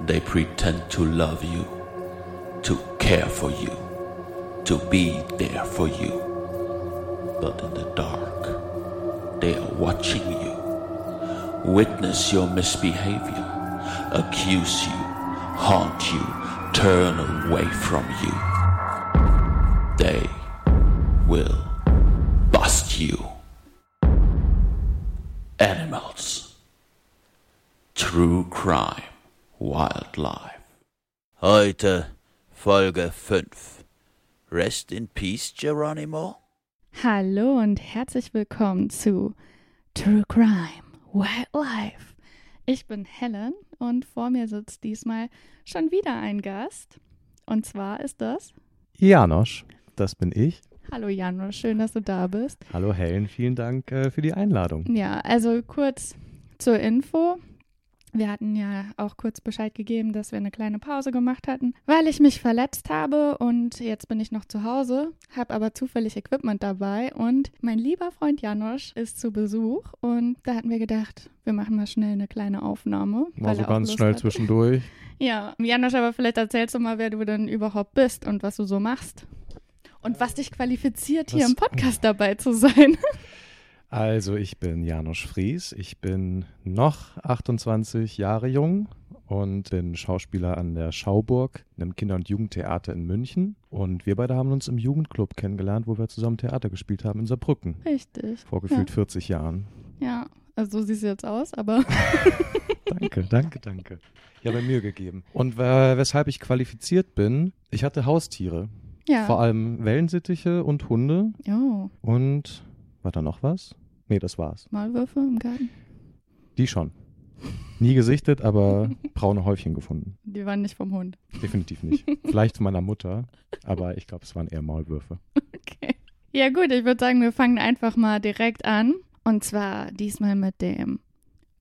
They pretend to love you, to care for you, to be there for you. But in the dark, they are watching you, witness your misbehavior, accuse you, haunt you, turn away from you. They will Heute Folge 5. Rest in Peace, Geronimo. Hallo und herzlich willkommen zu True Crime Wildlife. Ich bin Helen und vor mir sitzt diesmal schon wieder ein Gast. Und zwar ist das. Janosch, das bin ich. Hallo Janosch, schön, dass du da bist. Hallo Helen, vielen Dank äh, für die Einladung. Ja, also kurz zur Info. Wir hatten ja auch kurz Bescheid gegeben, dass wir eine kleine Pause gemacht hatten, weil ich mich verletzt habe und jetzt bin ich noch zu Hause, habe aber zufällig Equipment dabei und mein lieber Freund Janosch ist zu Besuch und da hatten wir gedacht, wir machen mal schnell eine kleine Aufnahme. Mal so ganz schnell hat. zwischendurch. Ja, Janosch, aber vielleicht erzählst du mal, wer du denn überhaupt bist und was du so machst. Und was dich qualifiziert, hier Was- im Podcast dabei zu sein. Also, ich bin Janosch Fries. Ich bin noch 28 Jahre jung und bin Schauspieler an der Schauburg, einem Kinder- und Jugendtheater in München. Und wir beide haben uns im Jugendclub kennengelernt, wo wir zusammen Theater gespielt haben in Saarbrücken. Richtig. Vor gefühlt 40 Jahren. Ja, also so siehst du jetzt aus, aber Danke, danke, danke. Ich habe mir Mühe gegeben. Und weshalb ich qualifiziert bin, ich hatte Haustiere. ja. Vor allem Wellensittiche und Hunde. Oh, Und war da noch was? Nee, das war's. Maulwürfe im Garten. Die schon. Nie gesichtet, aber braune Häufchen gefunden. Die waren nicht vom Hund. Definitiv nicht. Vielleicht von meiner Mutter, aber ich glaube, es waren eher Maulwürfe. Okay. Ja gut, ich würde sagen, wir fangen einfach mal direkt an. Und zwar diesmal mit dem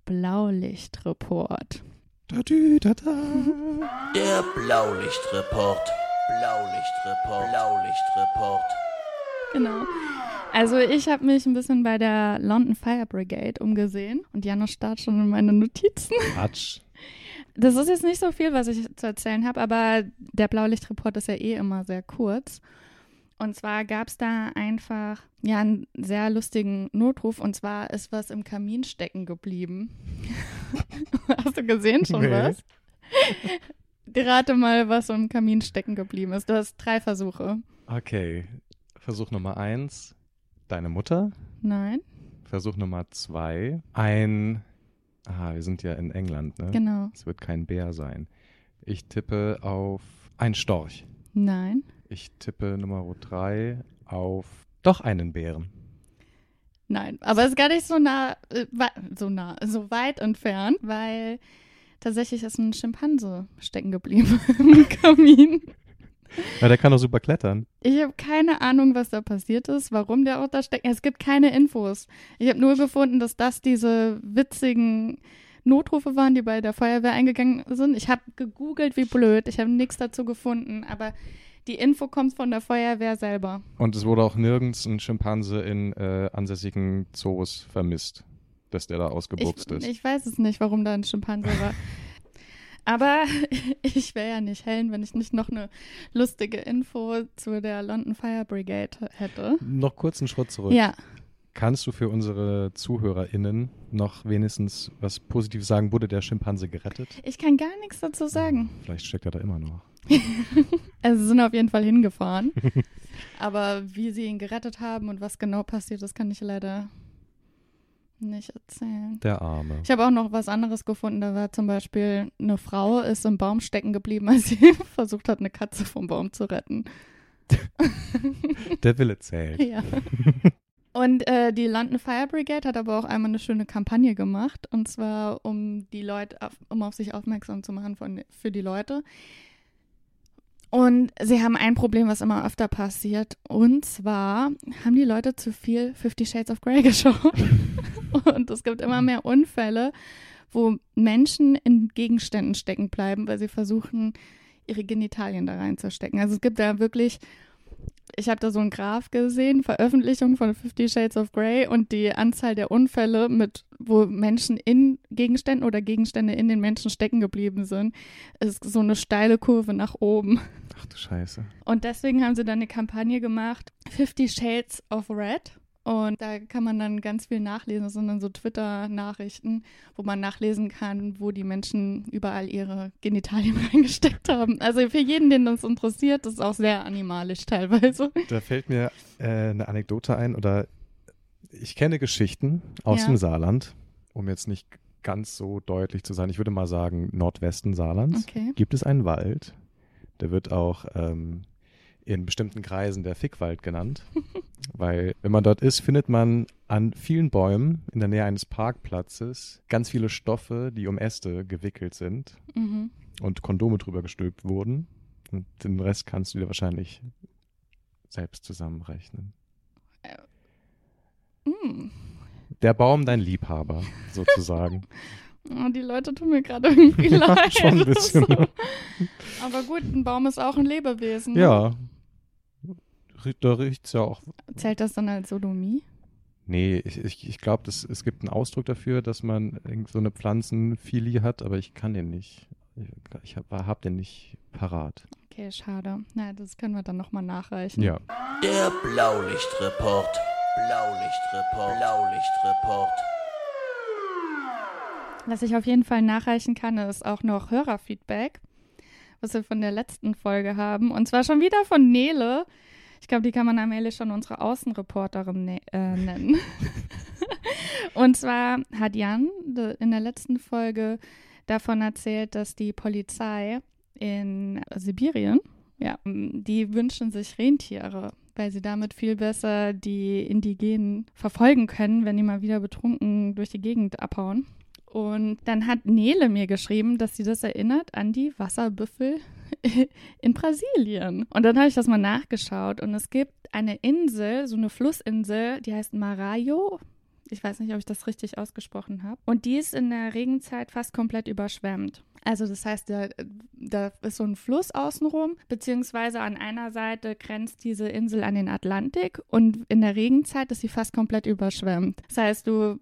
Blaulichtreport. Tatü, tata. Der Blaulichtreport. Blaulichtreport. Blaulichtreport. Genau. Also ich habe mich ein bisschen bei der London Fire Brigade umgesehen und Janusz starrt schon in meine Notizen. Quatsch. Das ist jetzt nicht so viel, was ich zu erzählen habe, aber der Blaulichtreport ist ja eh immer sehr kurz. Und zwar gab es da einfach ja einen sehr lustigen Notruf und zwar ist was im Kamin stecken geblieben. Hast du gesehen schon Nee. was? Rate mal, was im Kamin stecken geblieben ist. Du hast drei Versuche. Okay. Versuch Nummer eins. Deine Mutter. Nein, Versuch Nummer zwei. Ein. Ah, wir sind ja in England, ne? genau. Es wird kein Bär sein. Ich tippe auf ein Storch. Nein. Ich tippe Nummer drei auf doch einen Bären. Nein, aber es ist gar nicht so nah, äh, so nah, so weit entfernt, weil tatsächlich ist ein Schimpanse stecken geblieben im Kamin. Ja, der kann doch super klettern. Ich habe keine Ahnung, was da passiert ist, warum der auch da steckt. Es gibt keine Infos. Ich habe nur gefunden, dass das diese witzigen Notrufe waren, die bei der Feuerwehr eingegangen sind. Ich habe gegoogelt, wie blöd. Ich habe nichts dazu gefunden, aber die Info kommt von der Feuerwehr selber. Und es wurde auch nirgends ein Schimpanse in äh, ansässigen Zoos vermisst, dass der da ausgebuchst ich, ist. Ich weiß es nicht, warum da ein Schimpanse war. Aber ich wäre ja nicht Helen, wenn ich nicht noch eine lustige Info zu der London Fire Brigade hätte. Noch kurz einen Schritt zurück. Ja, Kannst du für unsere ZuhörerInnen noch wenigstens was Positives sagen? Wurde der Schimpanse gerettet? ich kann gar nichts dazu sagen. Vielleicht steckt er da immer noch. Also sie sind auf jeden Fall hingefahren. Aber wie sie ihn gerettet haben und was genau passiert ist, kann ich leider nicht erzählen. Der Arme. Ich habe auch noch was anderes gefunden. Da war zum Beispiel eine Frau, ist im Baum stecken geblieben, als sie versucht hat, eine Katze vom Baum zu retten. Der Wille zählt. Ja. Und äh, die London Fire Brigade hat aber auch einmal eine schöne Kampagne gemacht. Und zwar, um die Leute, auf, um auf sich aufmerksam zu machen von, für die Leute. Und sie haben ein Problem, was immer öfter passiert. Und zwar haben die Leute zu viel Fifty Shades of Grey geschaut. Und es gibt immer mehr Unfälle, wo Menschen in Gegenständen stecken bleiben, weil sie versuchen, ihre Genitalien da reinzustecken. Also es gibt da wirklich ich habe da so einen Graph gesehen, Veröffentlichung von Fifty Shades of Grey und die Anzahl der Unfälle, mit wo Menschen in Gegenständen oder Gegenstände in den Menschen stecken geblieben sind, ist so eine steile Kurve nach oben. Ach du Scheiße. Und deswegen haben sie dann eine Kampagne gemacht, Fifty Shades of Red. Und da kann man dann ganz viel nachlesen. Das sind dann so Twitter-Nachrichten, wo man nachlesen kann, wo die Menschen überall ihre Genitalien reingesteckt haben. Also für jeden, den das interessiert, das ist auch sehr animalisch teilweise. Da fällt mir äh, eine Anekdote ein oder ich kenne Geschichten aus Ja. dem Saarland, um jetzt nicht ganz so deutlich zu sein. Ich würde mal sagen Nordwesten Saarlands. Okay. Gibt es einen Wald, der wird auch ähm, in bestimmten Kreisen der Fickwald genannt, weil wenn man dort ist, findet man an vielen Bäumen in der Nähe eines Parkplatzes ganz viele Stoffe, die um Äste gewickelt sind Mhm. und Kondome drüber gestülpt wurden. Und den Rest kannst du dir wahrscheinlich selbst zusammenrechnen. Mm. Der Baum dein Liebhaber, sozusagen. Oh, die Leute tun mir gerade irgendwie Ja, leid. schon ein bisschen. So. Aber gut, ein Baum ist auch ein Lebewesen. ne? ja. Da riecht's ja auch. Zählt das dann als Sodomie? Nee, ich, ich, ich glaube, es gibt einen Ausdruck dafür, dass man irgend so eine Pflanzenphilie hat, aber ich kann den nicht. Ich, ich habe hab den nicht parat. Okay, schade. Na, das können wir dann nochmal nachreichen. Ja. Der Blaulichtreport. Blaulichtreport. Blaulichtreport. Was ich auf jeden Fall nachreichen kann, ist auch noch Hörerfeedback, was wir von der letzten Folge haben. Und zwar schon wieder von Nele. Ich glaube, die kann man allmählich schon unsere Außenreporterin ne äh, nennen. Und zwar hat Jan in der letzten Folge davon erzählt, dass die Polizei in Sibirien, ja, die wünschen sich Rentiere, weil sie damit viel besser die Indigenen verfolgen können, wenn die mal wieder betrunken durch die Gegend abhauen. Und dann hat Nele mir geschrieben, dass sie das erinnert an die Wasserbüffel in Brasilien. Und dann habe ich das mal nachgeschaut und es gibt eine Insel, so eine Flussinsel, die heißt Marajo. Ich weiß nicht, ob ich das richtig ausgesprochen habe. Und die ist in der Regenzeit fast komplett überschwemmt. Also das heißt, da, da ist so ein Fluss außenrum, beziehungsweise an einer Seite grenzt diese Insel an den Atlantik und in der Regenzeit ist sie fast komplett überschwemmt. Das heißt, du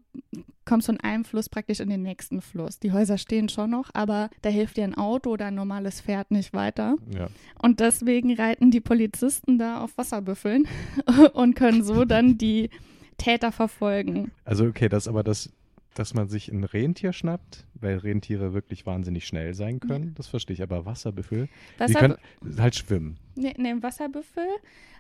kommst von einem Fluss praktisch in den nächsten Fluss. Die Häuser stehen schon noch, aber da hilft dir ein Auto oder ein normales Pferd nicht weiter. Ja. Und deswegen reiten die Polizisten da auf Wasserbüffeln und können so dann die Täter verfolgen. Also okay, das aber das, dass man sich ein Rentier schnappt, weil Rentiere wirklich wahnsinnig schnell sein können, das verstehe ich. Aber Wasserbüffel, die Wasser, können halt schwimmen. nee, nee, Wasserbüffel,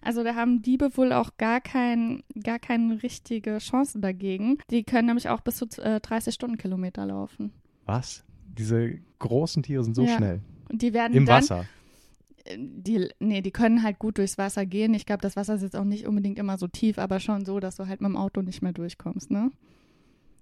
also da haben Diebe wohl auch gar, kein, gar keine richtige Chance dagegen. Die können nämlich auch bis zu äh, 30 Stundenkilometer laufen. Was? Diese großen Tiere sind so Ja. schnell. Und die werden Im dann, Wasser. Die, nee, die können halt gut durchs Wasser gehen. Ich glaube, das Wasser ist jetzt auch nicht unbedingt immer so tief, aber schon so, dass du halt mit dem Auto nicht mehr durchkommst, ne?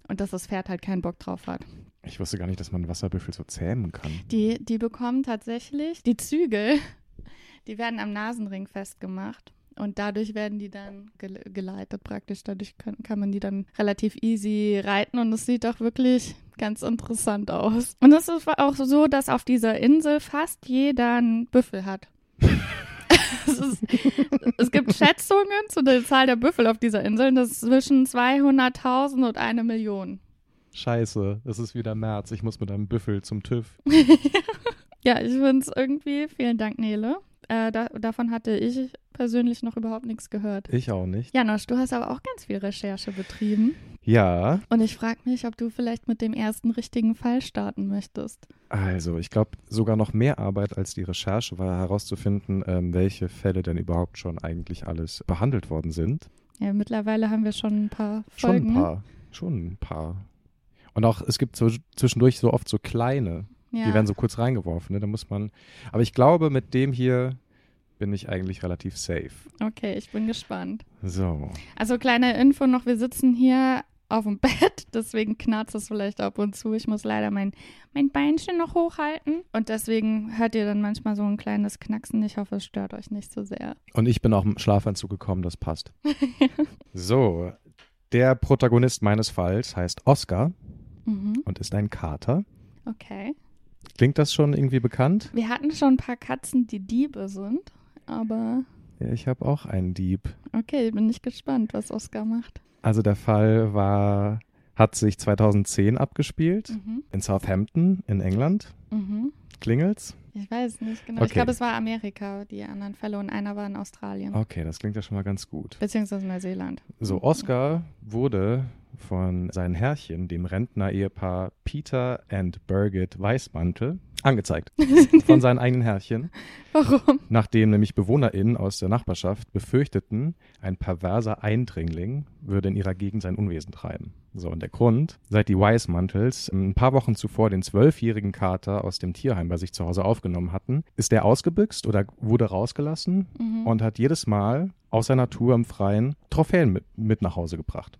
Und dass das Pferd halt keinen Bock drauf hat. Ich wusste gar nicht, dass man Wasserbüffel so zähmen kann. Die, die bekommen tatsächlich die Zügel, die werden am Nasenring festgemacht. Und dadurch werden die dann gele geleitet praktisch. Dadurch kann, kann man die dann relativ easy reiten und es sieht auch wirklich ganz interessant aus. Und es ist auch so, dass auf dieser Insel fast jeder einen Büffel hat. es, ist, es gibt Schätzungen zu der Zahl der Büffel auf dieser Insel. und Das ist zwischen 200.000 und eine Million. Scheiße, es ist wieder März. Ich muss mit einem Büffel zum TÜV. Ja, ich finde es irgendwie, vielen Dank, Nele. Äh, da, davon hatte ich persönlich noch überhaupt nichts gehört. Ich auch nicht. Janosch, du hast aber auch ganz viel Recherche betrieben. Ja, Und ich frage mich, ob du vielleicht mit dem ersten richtigen Fall starten möchtest. also ich glaube, sogar noch mehr Arbeit als die Recherche war herauszufinden, ähm, welche Fälle denn überhaupt schon eigentlich alles behandelt worden sind. Ja, mittlerweile haben wir schon ein paar Schon Folgen. ein paar. Schon ein paar. Und auch, es gibt so zwischendurch so oft so kleine, Ja. die werden so kurz reingeworfen. Ne? Da muss man. Aber ich glaube, mit dem hier bin ich eigentlich relativ safe. okay, ich bin gespannt. So. Also kleine Info noch, wir sitzen hier auf dem Bett, deswegen knarzt es vielleicht ab und zu. Ich muss leider mein, mein Beinchen noch hochhalten und deswegen hört ihr dann manchmal so ein kleines Knacksen. Ich hoffe, es stört euch nicht so sehr. Und ich bin auch im Schlafanzug gekommen, das passt. so. Der Protagonist meines Falls heißt Oscar Mhm, und ist ein Kater. okay. Klingt das schon irgendwie bekannt? Wir hatten schon ein paar Katzen, die Diebe sind, aber Ja, ich habe auch einen Dieb. Okay, bin ich gespannt, was Oscar macht. Also der Fall war, hat sich 2010 abgespielt Mhm. in Southampton in England. Mhm. Klingelt's? Ich weiß nicht genau. Ich Okay. glaube, es war Amerika, die anderen Fälle, und einer war in Australien. Okay, das klingt ja schon mal ganz gut. Beziehungsweise Neuseeland. So, Oscar wurde von seinen Herrchen, dem Rentner-Ehepaar Peter and Birgit Weißmantel, angezeigt. Von seinen eigenen Herrchen. Warum? Nachdem nämlich BewohnerInnen aus der Nachbarschaft befürchteten, ein perverser Eindringling würde in ihrer Gegend sein Unwesen treiben. So, und der Grund, seit die Weismantels ein paar Wochen zuvor den zwölfjährigen Kater aus dem Tierheim bei sich zu Hause aufgenommen hatten, ist der ausgebüxt oder wurde rausgelassen Mhm. und hat jedes Mal aus seiner Tour im Freien Trophäen mit, mit nach Hause gebracht.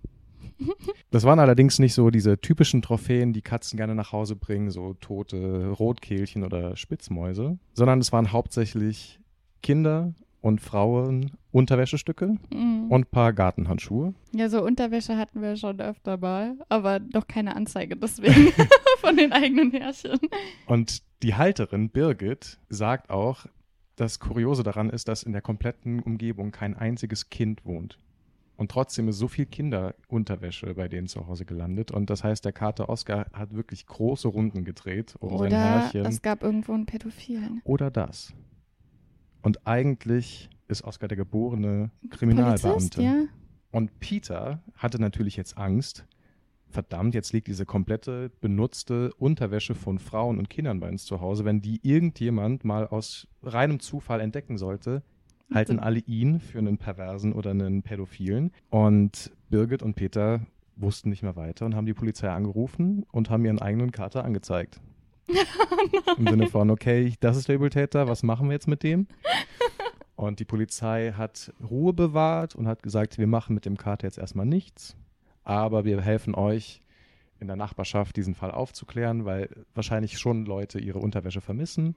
Das waren allerdings nicht so diese typischen Trophäen, die Katzen gerne nach Hause bringen, so tote Rotkehlchen oder Spitzmäuse, sondern es waren hauptsächlich Kinder und Frauen Unterwäschestücke Mhm. und ein paar Gartenhandschuhe. Ja, so Unterwäsche hatten wir schon öfter mal, aber doch keine Anzeige deswegen von den eigenen Herrchen. Und die Halterin Birgit sagt auch, das Kuriose daran ist, dass in der kompletten Umgebung kein einziges Kind wohnt. Und trotzdem ist so viel Kinderunterwäsche bei denen zu Hause gelandet. Und das heißt, der Kater Oscar hat wirklich große Runden gedreht um sein Oder Herrchen. es gab irgendwo einen Pädophilen. Oder das. Und eigentlich ist Oscar der geborene Kriminalbeamte. Ja? Und Peter hatte natürlich jetzt Angst. Verdammt, jetzt liegt diese komplette benutzte Unterwäsche von Frauen und Kindern bei uns zu Hause. Wenn die irgendjemand mal aus reinem Zufall entdecken sollte, halten alle ihn für einen Perversen oder einen Pädophilen. Und Birgit und Peter wussten nicht mehr weiter und haben die Polizei angerufen und haben ihren eigenen Kater angezeigt. Im Sinne von, okay, das ist der Übeltäter, was machen wir jetzt mit dem? Und die Polizei hat Ruhe bewahrt und hat gesagt, wir machen mit dem Kater jetzt erstmal nichts, aber wir helfen euch in der Nachbarschaft diesen Fall aufzuklären, weil wahrscheinlich schon Leute ihre Unterwäsche vermissen.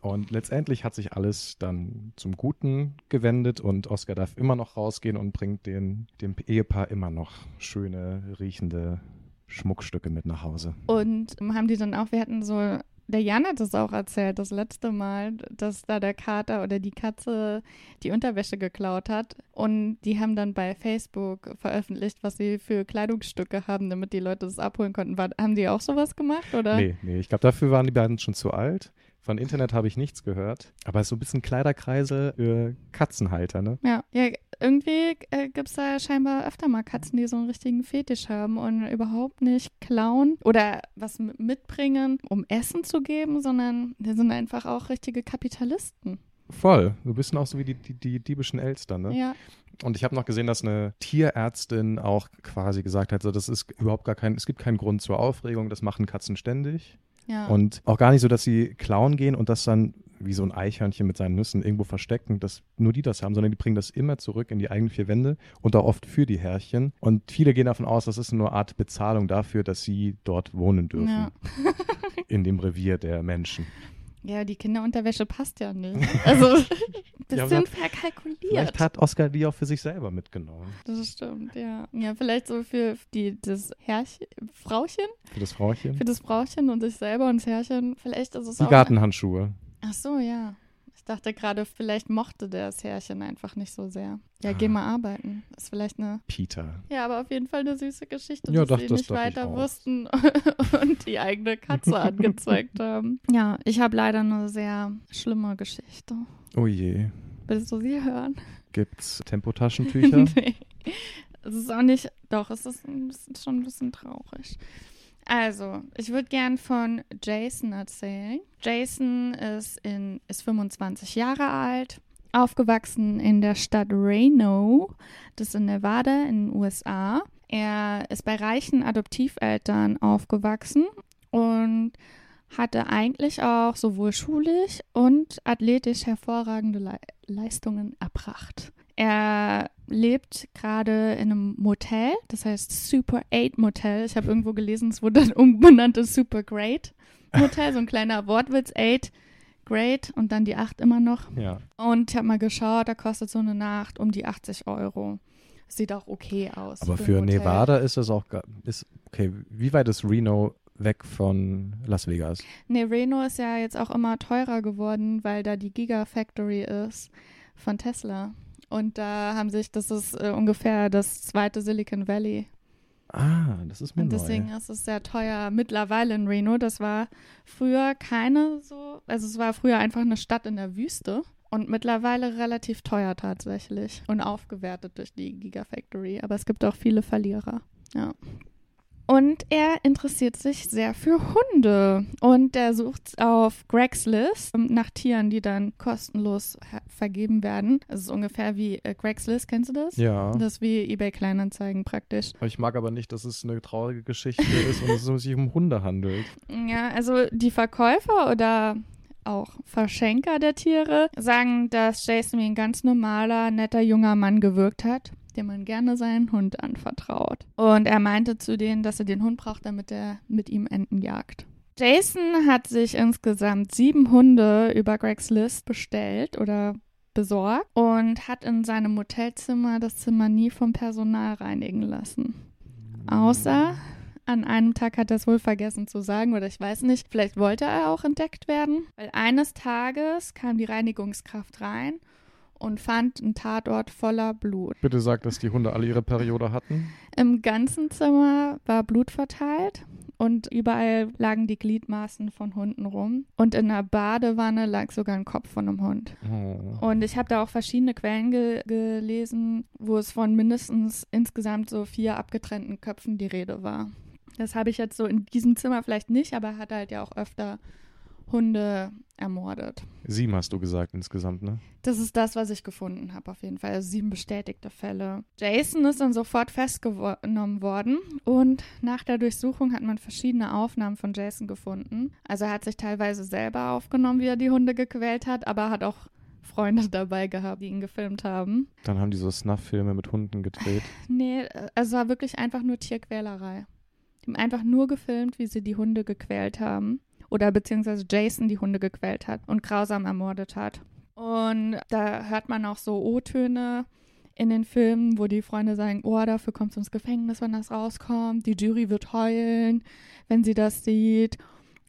Und letztendlich hat sich alles dann zum Guten gewendet und Oscar darf immer noch rausgehen und bringt den, dem Ehepaar immer noch schöne, riechende Schmuckstücke mit nach Hause. Und haben die dann auch, wir hatten so, der Jan hat es auch erzählt, das letzte Mal, dass da der Kater oder die Katze die Unterwäsche geklaut hat. Und die haben dann bei Facebook veröffentlicht, was sie für Kleidungsstücke haben, damit die Leute das abholen konnten. War, haben die auch sowas gemacht? Oder? Nee, nee, ich glaube, dafür waren die beiden schon zu alt. Von Internet habe ich nichts gehört. Aber es ist so ein bisschen Kleiderkreise für Katzenhalter, ne? Ja, ja irgendwie äh, gibt es da scheinbar öfter mal Katzen, die so einen richtigen Fetisch haben und überhaupt nicht klauen oder was mitbringen, um Essen zu geben, sondern die sind einfach auch richtige Kapitalisten. Voll. So ein bisschen auch so wie die, die, die diebischen Elster, ne? Ja. Und ich habe noch gesehen, dass eine Tierärztin auch quasi gesagt hat, so, das ist überhaupt gar kein, es gibt keinen Grund zur Aufregung, das machen Katzen ständig. Ja. Und auch gar nicht so, dass sie klauen gehen und das dann wie so ein Eichhörnchen mit seinen Nüssen irgendwo verstecken, dass nur die das haben, sondern die bringen das immer zurück in die eigenen vier Wände und auch oft für die Herrchen. Und viele gehen davon aus, das ist nur eine Art Bezahlung dafür, dass sie dort wohnen dürfen. Ja. in dem Revier der Menschen. ja, die Kinderunterwäsche passt ja nicht. Also, Ja, bisschen aber verkalkuliert. Vielleicht hat Oscar die auch für sich selber mitgenommen. das stimmt, ja. Ja, vielleicht so für die, das Herrchen, Frauchen, Für das Frauchen. für das Frauchen und sich selber und das Herrchen. Vielleicht ist es Die auch. Gartenhandschuhe. Ach so, ja. Ich dachte gerade, vielleicht mochte der das Härchen einfach nicht so sehr. Ja, geh Ah. mal arbeiten. Ist vielleicht eine. Peter. Ja, aber auf jeden Fall eine süße Geschichte, Ja, dass doch, sie das nicht weiter wussten und die eigene Katze angezeigt haben. Ja, ich habe leider eine sehr schlimme Geschichte. Oh je. Willst du sie hören? Gibt's Tempotaschentücher? nee. Es ist auch nicht. Doch, es ist ein bisschen, schon ein bisschen traurig. Also, ich würde gern von Jason erzählen. Jason ist, in, ist 25 Jahre alt, aufgewachsen in der Stadt Reno, das ist in Nevada in den USA. Er ist bei reichen Adoptiveltern aufgewachsen und hatte eigentlich auch sowohl schulisch und athletisch hervorragende Le Leistungen erbracht. Er lebt gerade in einem Motel, das heißt Super 8 Motel. Ich habe irgendwo gelesen, es wurde dann umbenannt in Super Great Motel, so ein kleiner Wortwitz, 8 Great und dann die 8 immer noch. ja. Und ich habe mal geschaut, da kostet so eine Nacht um die 80 Euro. Sieht auch okay aus. Aber für Hotel. Nevada ist das auch. Ist, okay, wie weit ist Reno weg von Las Vegas? Nee, Reno ist ja jetzt auch immer teurer geworden, weil da die Gigafactory ist von Tesla. Und da haben sich, das ist äh, ungefähr das zweite Silicon Valley. Ah, das ist mir Und deswegen neu. ist es sehr teuer mittlerweile in Reno. Das war früher keine so, also es war früher einfach eine Stadt in der Wüste und mittlerweile relativ teuer tatsächlich und aufgewertet durch die Gigafactory. Aber es gibt auch viele Verlierer. Ja. Und er interessiert sich sehr für Hunde. Und er sucht auf Greg's List nach Tieren, die dann kostenlos ha- vergeben werden. Das ist ungefähr wie äh, Greg's List, kennst du das? Ja. Das ist wie eBay Kleinanzeigen praktisch. Ich mag aber nicht, dass es eine traurige Geschichte ist und es sich um Hunde handelt. Ja, also die Verkäufer oder auch Verschenker der Tiere sagen, dass Jason wie ein ganz normaler, netter junger Mann gewirkt hat, dem man gerne seinen Hund anvertraut. Und er meinte zu denen, dass er den Hund braucht, damit er mit ihm Enten jagt. Jason hat sich insgesamt sieben Hunde über Gregs List bestellt oder besorgt und hat in seinem Hotelzimmer das Zimmer nie vom Personal reinigen lassen. Außer an einem Tag hat er es wohl vergessen zu sagen oder ich weiß nicht, vielleicht wollte er auch entdeckt werden, weil eines Tages kam die Reinigungskraft rein und fand einen Tatort voller Blut. Bitte sag, dass die Hunde alle ihre Periode hatten. Im ganzen Zimmer war Blut verteilt und überall lagen die Gliedmaßen von Hunden rum und in der Badewanne lag sogar ein Kopf von einem Hund. Oh. Und ich habe da auch verschiedene Quellen ge gelesen, wo es von mindestens insgesamt so vier abgetrennten Köpfen die Rede war. Das habe ich jetzt so in diesem Zimmer vielleicht nicht, aber er hat halt ja auch öfter Hunde ermordet. Sieben hast du gesagt insgesamt, ne? Das ist das, was ich gefunden habe, auf jeden Fall. Also sieben bestätigte Fälle. Jason ist dann sofort festgenommen worden und nach der Durchsuchung hat man verschiedene Aufnahmen von Jason gefunden. Also er hat sich teilweise selber aufgenommen, wie er die Hunde gequält hat, aber hat auch Freunde dabei gehabt, die ihn gefilmt haben. Dann haben die so Snuff-Filme mit Hunden gedreht. Nee, also es war wirklich einfach nur Tierquälerei. Die haben einfach nur gefilmt, wie sie die Hunde gequält haben. Oder beziehungsweise Jason die Hunde gequält hat und grausam ermordet hat. Und da hört man auch so O-Töne in den Filmen, wo die Freunde sagen, oh, dafür kommt ins Gefängnis, wenn das rauskommt. Die Jury wird heulen, wenn sie das sieht.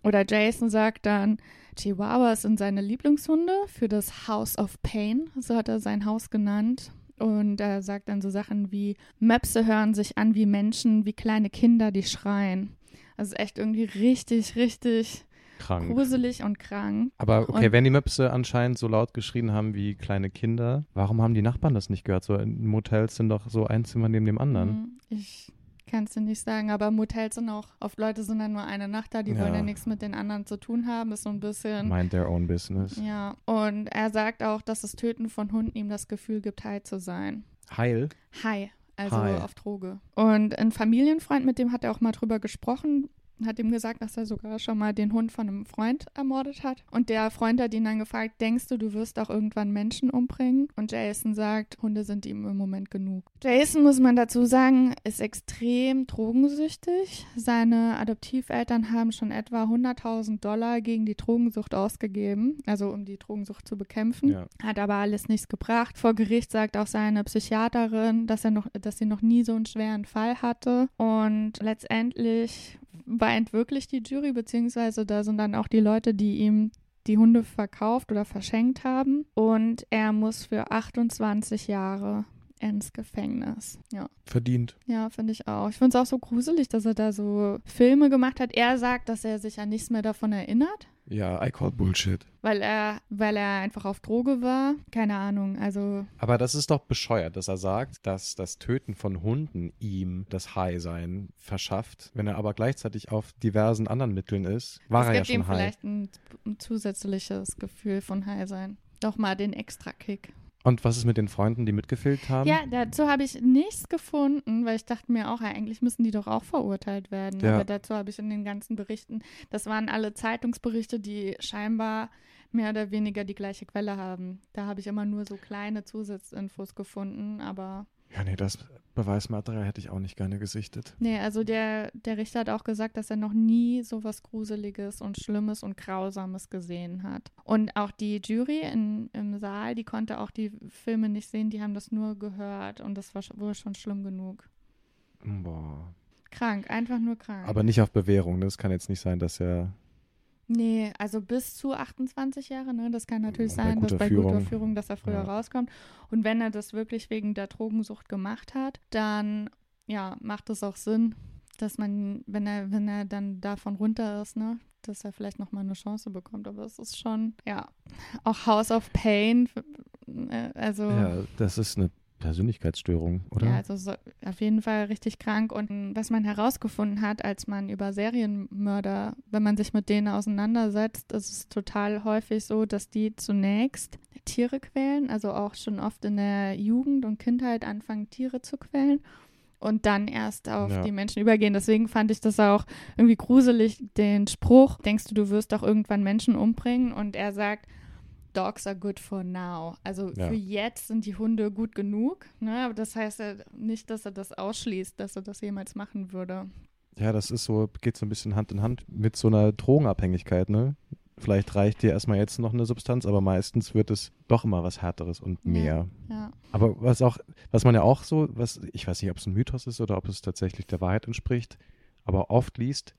Oder Jason sagt dann, Chihuahuas sind seine Lieblingshunde für das House of Pain, so hat er sein Haus genannt. Und er sagt dann so Sachen wie, Möpse hören sich an wie Menschen, wie kleine Kinder, die schreien. Also echt irgendwie richtig, richtig Krank. gruselig und krank. Aber okay, Und- wenn die Möpse anscheinend so laut geschrien haben wie kleine Kinder, warum haben die Nachbarn das nicht gehört? So in Motels sind doch so ein Zimmer neben dem anderen. Hm, Ich kann es dir nicht sagen, aber Motels sind auch, oft Leute sind dann nur eine Nacht da, die wollen Ja. ja nichts mit den anderen zu tun haben, ist so ein bisschen. Mind their own business. Ja, und er sagt auch, dass das Töten von Hunden ihm das Gefühl gibt, high zu sein. Heil. High, also High. auf Droge. Und ein Familienfreund, mit dem hat er auch mal drüber gesprochen, hat ihm gesagt, dass er sogar schon mal den Hund von einem Freund ermordet hat. Und der Freund hat ihn dann gefragt, denkst du, du wirst auch irgendwann Menschen umbringen? Und Jason sagt, Hunde sind ihm im Moment genug. Jason, muss man dazu sagen, ist extrem drogensüchtig. Seine Adoptiveltern haben schon etwa 100.000 Dollar gegen die Drogensucht ausgegeben, also um die Drogensucht zu bekämpfen. Ja. Hat aber alles nichts gebracht. Vor Gericht sagt auch seine Psychiaterin, dass er noch, dass sie noch nie so einen schweren Fall hatte. Und letztendlich weint wirklich die Jury, beziehungsweise da sind dann auch die Leute, die ihm die Hunde verkauft oder verschenkt haben. Und er muss für 28 Jahre ins Gefängnis. Ja. Verdient. Ja, finde ich auch. Ich finde es auch so gruselig, dass er da so Filme gemacht hat. Er sagt, dass er sich an nichts mehr davon erinnert, Ja, I call Bullshit. weil er, weil er einfach auf Droge war. Keine Ahnung. Also, Aber das ist doch bescheuert, dass er sagt, dass das Töten von Hunden ihm das High-Sein verschafft. Wenn er aber gleichzeitig auf diversen anderen Mitteln ist, war es er ja gibt ihm schon high. vielleicht ein, ein zusätzliches Gefühl von High sein. Doch mal den Extra-Kick. Und was ist mit den Freunden, die mitgefilmt haben? Ja, dazu habe ich nichts gefunden, weil ich dachte mir auch, eigentlich müssen die doch auch verurteilt werden. Ja. Aber dazu habe ich in den ganzen Berichten, das waren alle Zeitungsberichte, die scheinbar mehr oder weniger die gleiche Quelle haben. Da habe ich immer nur so kleine Zusatzinfos gefunden, aber Ja, nee, das Beweismaterial hätte ich auch nicht gerne gesichtet. nee, also der, der Richter hat auch gesagt, dass er noch nie so was Gruseliges und Schlimmes und Grausames gesehen hat. Und auch die Jury in, im Saal, die konnte auch die Filme nicht sehen, die haben das nur gehört und das war wohl schon schlimm genug. Boah. Krank, einfach nur krank. Aber nicht auf Bewährung. Ne? Es kann jetzt nicht sein, dass er Nee, also bis zu 28 Jahre, ne? Das kann natürlich Bei sein, dass bei Führung. guter Führung, dass er früher Ja. rauskommt. Und wenn er das wirklich wegen der Drogensucht gemacht hat, dann ja, macht es auch Sinn, dass man, wenn er, wenn er dann davon runter ist, ne, dass er vielleicht nochmal eine Chance bekommt. Aber es ist schon, ja, auch House of Pain, äh, also Ja, das ist eine Persönlichkeitsstörung, oder? ja, also so, auf jeden Fall richtig krank. Und was man herausgefunden hat, als man über Serienmörder, wenn man sich mit denen auseinandersetzt, ist es total häufig so, dass die zunächst Tiere quälen, also auch schon oft in der Jugend und Kindheit anfangen, Tiere zu quälen. Und dann erst auf Ja. die Menschen übergehen. Deswegen fand ich das auch irgendwie gruselig, den Spruch, denkst du, du wirst doch irgendwann Menschen umbringen? Und er sagt, Dogs are good for now. Also Ja. für jetzt sind die Hunde gut genug. Ne? Aber das heißt ja nicht, dass er das ausschließt, dass er das jemals machen würde. Ja, das ist so, geht so ein bisschen Hand in Hand mit so einer Drogenabhängigkeit, ne? Vielleicht reicht dir erstmal jetzt noch eine Substanz, aber meistens wird es doch immer was Härteres und mehr. Ja. Aber was auch, was man ja auch so, was, ich weiß nicht, ob es ein Mythos ist oder ob es tatsächlich der Wahrheit entspricht, aber oft liest,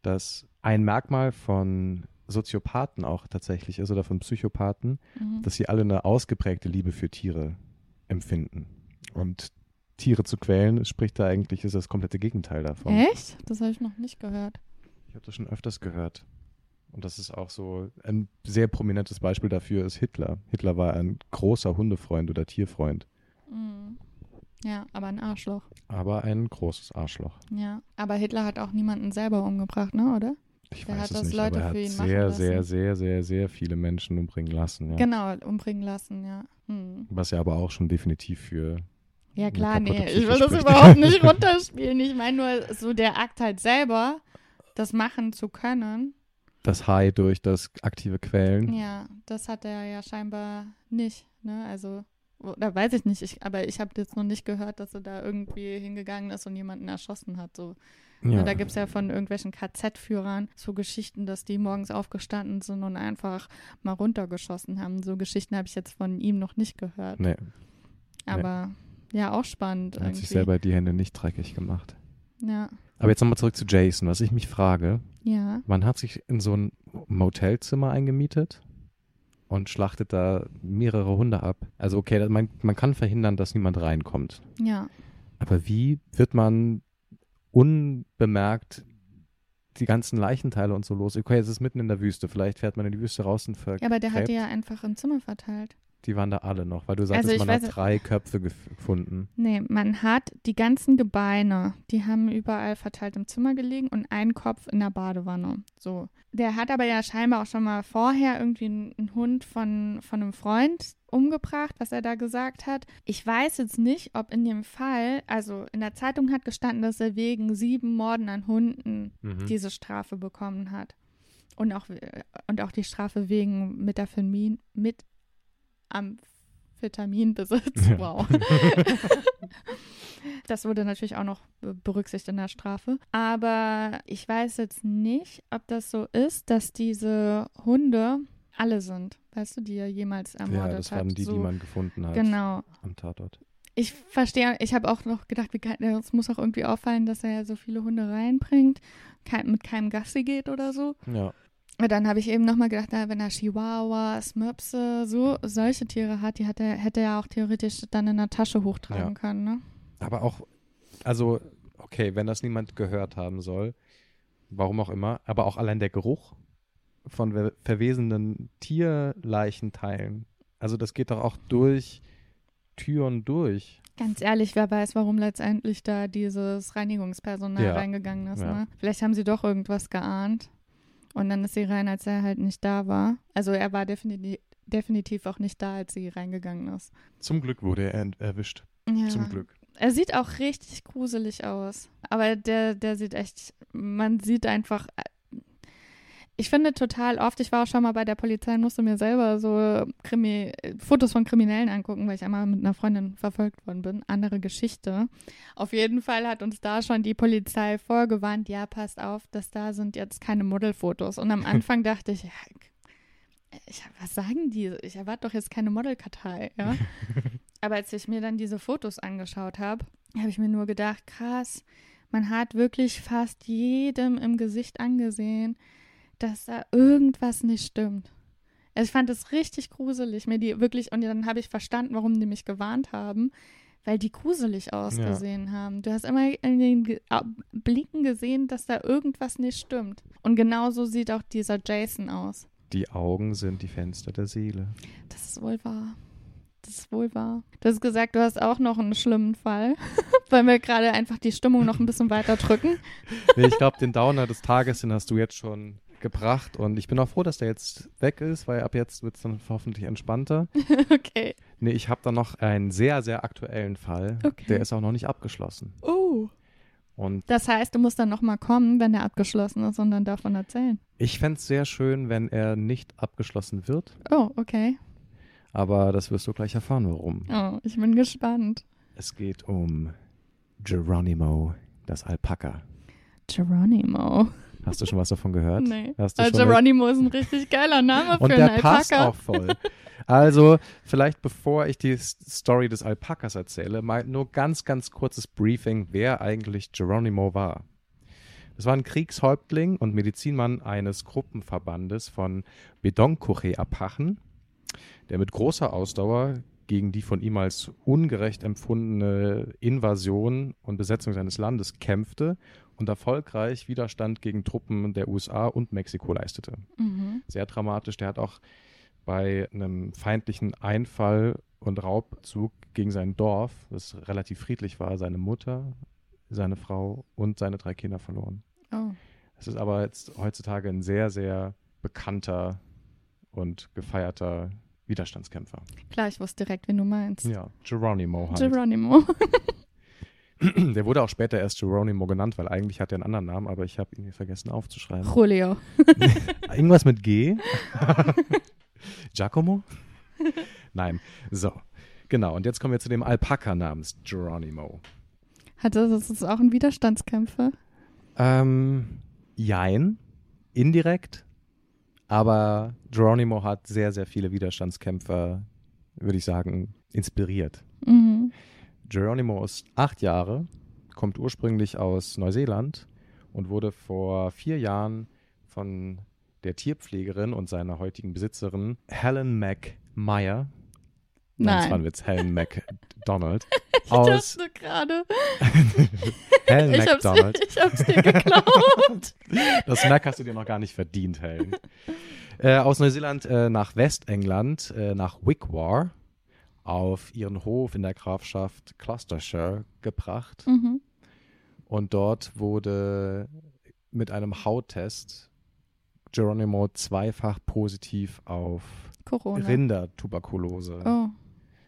dass ein Merkmal von Soziopathen auch tatsächlich ist oder von Psychopathen, Mhm. dass sie alle eine ausgeprägte Liebe für Tiere empfinden. Und Tiere zu quälen, spricht da eigentlich, ist das komplette Gegenteil davon. Echt? Das habe ich noch nicht gehört. Ich habe das schon öfters gehört. Und das ist auch so ein sehr prominentes Beispiel dafür ist Hitler. Hitler war ein großer Hundefreund oder Tierfreund, Mhm. Ja, aber ein Arschloch. aber ein großes Arschloch. Ja. Aber Hitler hat auch niemanden selber umgebracht, ne, oder? Ich Der weiß hat das nicht, Leute aber er für ihn machen sehr, lassen. sehr, sehr, sehr, sehr viele Menschen umbringen lassen. Ja. Genau, umbringen lassen, ja. Hm. Was ja aber auch schon definitiv für Ja klar, nee, kaputte ich Psyche will das spricht. überhaupt nicht runterspielen. Ich meine nur so der Akt halt selber, das machen zu können. das High durch das aktive Quälen. Ja, das hat er ja scheinbar nicht, ne? Also, oder weiß ich nicht, ich, aber ich habe jetzt noch nicht gehört, dass er da irgendwie hingegangen ist und jemanden erschossen hat. So. Ja. Da gibt es ja von irgendwelchen KZ-Führern so Geschichten, dass die morgens aufgestanden sind und einfach mal runtergeschossen haben. So Geschichten habe ich jetzt von ihm noch nicht gehört. Nee, Aber ja, auch spannend. er hat sich irgendwie. selber die Hände nicht dreckig gemacht. Ja, Aber jetzt nochmal zurück zu Jason. Was ich mich frage, ja. man hat sich in so ein Motelzimmer eingemietet und schlachtet da mehrere Hunde ab. Also okay, man, man kann verhindern, dass niemand reinkommt. Ja, Aber wie wird man unbemerkt die ganzen Leichenteile und so los? Okay, es ist mitten in der Wüste. Vielleicht fährt man in die Wüste raus und ver ja aber der hat die ja einfach im Zimmer verteilt. Die waren da alle noch, weil du sagtest, ich man hat drei Köpfe gef- gefunden. Nee, man hat die ganzen Gebeine, die haben überall verteilt im Zimmer gelegen und ein Kopf in der Badewanne. So. Der hat aber ja scheinbar auch schon mal vorher irgendwie einen, einen Hund von, von einem Freund umgebracht, was er da gesagt hat. Ich weiß jetzt nicht, ob in dem Fall, also in der Zeitung hat gestanden, dass er wegen sieben Morden an Hunden Mhm. diese Strafe bekommen hat. Und auch, und auch die Strafe wegen Metaphamin, mit Amphetaminbesitz. Ja. Wow. das wurde natürlich auch noch be- berücksichtigt in der Strafe. Aber ich weiß jetzt nicht, ob das so ist, dass diese Hunde alle sind, weißt du, die er jemals ermordet ja, das hat. waren die, so, die man gefunden hat Genau. am Tatort. Ich verstehe, ich habe auch noch gedacht, es muss auch irgendwie auffallen, dass er ja so viele Hunde reinbringt, kein, mit keinem Gassi geht oder so. Ja, Aber dann habe ich eben nochmal gedacht, na, wenn er Chihuahuas, Möpse, so solche Tiere hat, die hat er, hätte er auch theoretisch dann in der Tasche hochtragen Ja. können, ne? aber auch, also, okay, wenn das niemand gehört haben soll, warum auch immer, aber auch allein der Geruch von ver- verwesenden Tierleichenteilen, also das geht doch auch durch Türen durch. Ganz ehrlich, wer weiß, warum letztendlich da dieses Reinigungspersonal Ja. reingegangen ist, Ja. ne? Vielleicht haben sie doch irgendwas geahnt und dann ist sie rein, als er halt nicht da war. Also er war definitiv, definitiv auch nicht da, als sie reingegangen ist. Zum Glück wurde er erwischt. Ja. Zum Glück. Er sieht auch richtig gruselig aus. Aber der, der sieht echt, man sieht einfach. Ich finde total oft, ich war auch schon mal bei der Polizei und musste mir selber so Krimi, Fotos von Kriminellen angucken, weil ich einmal mit einer Freundin verfolgt worden bin. Andere Geschichte. Auf jeden Fall hat uns da schon die Polizei vorgewarnt, ja, passt auf, dass da sind jetzt keine Modelfotos. Und am Anfang dachte ich, ja, ich, was sagen die? Ich erwarte doch jetzt keine Modelkartei, ja. Aber als ich mir dann diese Fotos angeschaut habe, habe ich mir nur gedacht, krass, man hat wirklich fast jedem im Gesicht angesehen, dass da irgendwas nicht stimmt. Also ich fand das richtig gruselig, mir die wirklich, und dann habe ich verstanden, warum die mich gewarnt haben, weil die gruselig ausgesehen haben. Du hast immer in den Blicken gesehen, dass da irgendwas nicht stimmt. Und genauso sieht auch dieser Jason aus. Die Augen sind die Fenster der Seele. Das ist wohl wahr. Das ist wohl wahr. Du hast gesagt, du hast auch noch einen schlimmen Fall, weil wir gerade einfach die Stimmung noch ein bisschen weiter drücken. Nee, ich glaube, den Downer des Tages, den hast du jetzt schon gebracht. Und ich bin auch froh, dass der jetzt weg ist, weil ab jetzt wird es dann hoffentlich entspannter. okay. Nee, ich habe da noch einen sehr, sehr aktuellen Fall. Okay. Der ist auch noch nicht abgeschlossen. Oh. Und Das heißt, du musst dann nochmal kommen, wenn der abgeschlossen ist und dann davon erzählen. ich fände es sehr schön, wenn er nicht abgeschlossen wird. Oh, okay. Aber das wirst du gleich erfahren, warum. Oh, ich bin gespannt. Es geht um Geronimo, das Alpaka. Geronimo. Hast du schon was davon gehört? Nee. Hast du Aber schon Geronimo ist ein richtig geiler Name für Und einen der passt Alpaka. auch voll. Also, vielleicht bevor ich die Story des Alpakas erzähle, mal nur ganz, ganz kurzes Briefing, wer eigentlich Geronimo war. Das war ein Kriegshäuptling und Medizinmann eines Gruppenverbandes von Bedonkuche-Apachen, der mit großer Ausdauer gegen die von ihm als ungerecht empfundene Invasion und Besetzung seines Landes kämpfte und erfolgreich Widerstand gegen Truppen der USA und Mexiko leistete Mhm. sehr dramatisch. Der hat auch bei einem feindlichen Einfall und Raubzug gegen sein Dorf, das relativ friedlich war, seine Mutter, seine Frau und seine drei Kinder verloren. Oh. Es ist aber jetzt heutzutage ein sehr, sehr bekannter und gefeierter Widerstandskämpfer. Klar, ich wusste direkt, wen du meinst. Ja, Geronimo halt. Geronimo. Der wurde auch später erst Geronimo genannt, weil eigentlich hat er einen anderen Namen, aber ich habe ihn vergessen aufzuschreiben. Julio. Irgendwas mit G? Giacomo? Nein. So. Genau. Und jetzt kommen wir zu dem Alpaka namens Geronimo. Hat das, das ist auch ein Widerstandskämpfer? Ähm, jein. Indirekt. Aber Geronimo hat sehr, sehr viele Widerstandskämpfer, würde ich sagen, inspiriert. Mhm. Geronimo ist acht Jahre, kommt ursprünglich aus Neuseeland und wurde vor vier Jahren von der Tierpflegerin und seiner heutigen Besitzerin Helen McMeyer, nein, das war ein. Witz, Helen McDonald, Ich aus dachte gerade. Helen Ich hab's, McDonald. ich hab's dir geklaut. Das Mac hast du dir noch gar nicht verdient, Helen. Äh, aus Neuseeland äh, nach Westengland, äh, nach Wickwar, auf ihren Hof in der Grafschaft Gloucestershire gebracht. mhm. Und dort wurde mit einem Hauttest Geronimo zweifach positiv auf Corona. Rindertuberkulose Oh.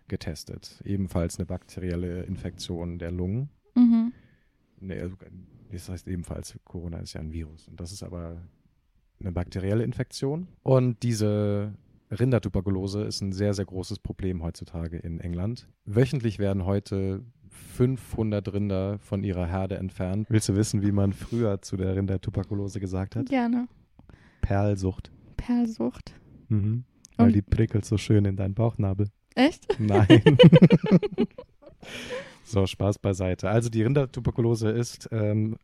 getestet. Ebenfalls eine bakterielle Infektion der Lungen. Mhm. Nee, also, das heißt ebenfalls, Corona ist ja ein Virus. Und das ist aber eine bakterielle Infektion. Und diese Rindertuberkulose ist ein sehr, sehr großes Problem heutzutage in England. Wöchentlich werden heute 500 Rinder von ihrer Herde entfernt. Willst du wissen, wie man früher zu der Rindertuberkulose gesagt hat? Gerne. Perlsucht. Perlsucht. Mhm. Weil Und- die prickelt so schön in deinen Bauchnabel. Echt? Nein. so, Spaß beiseite. Also die Rindertuberkulose ist ähm,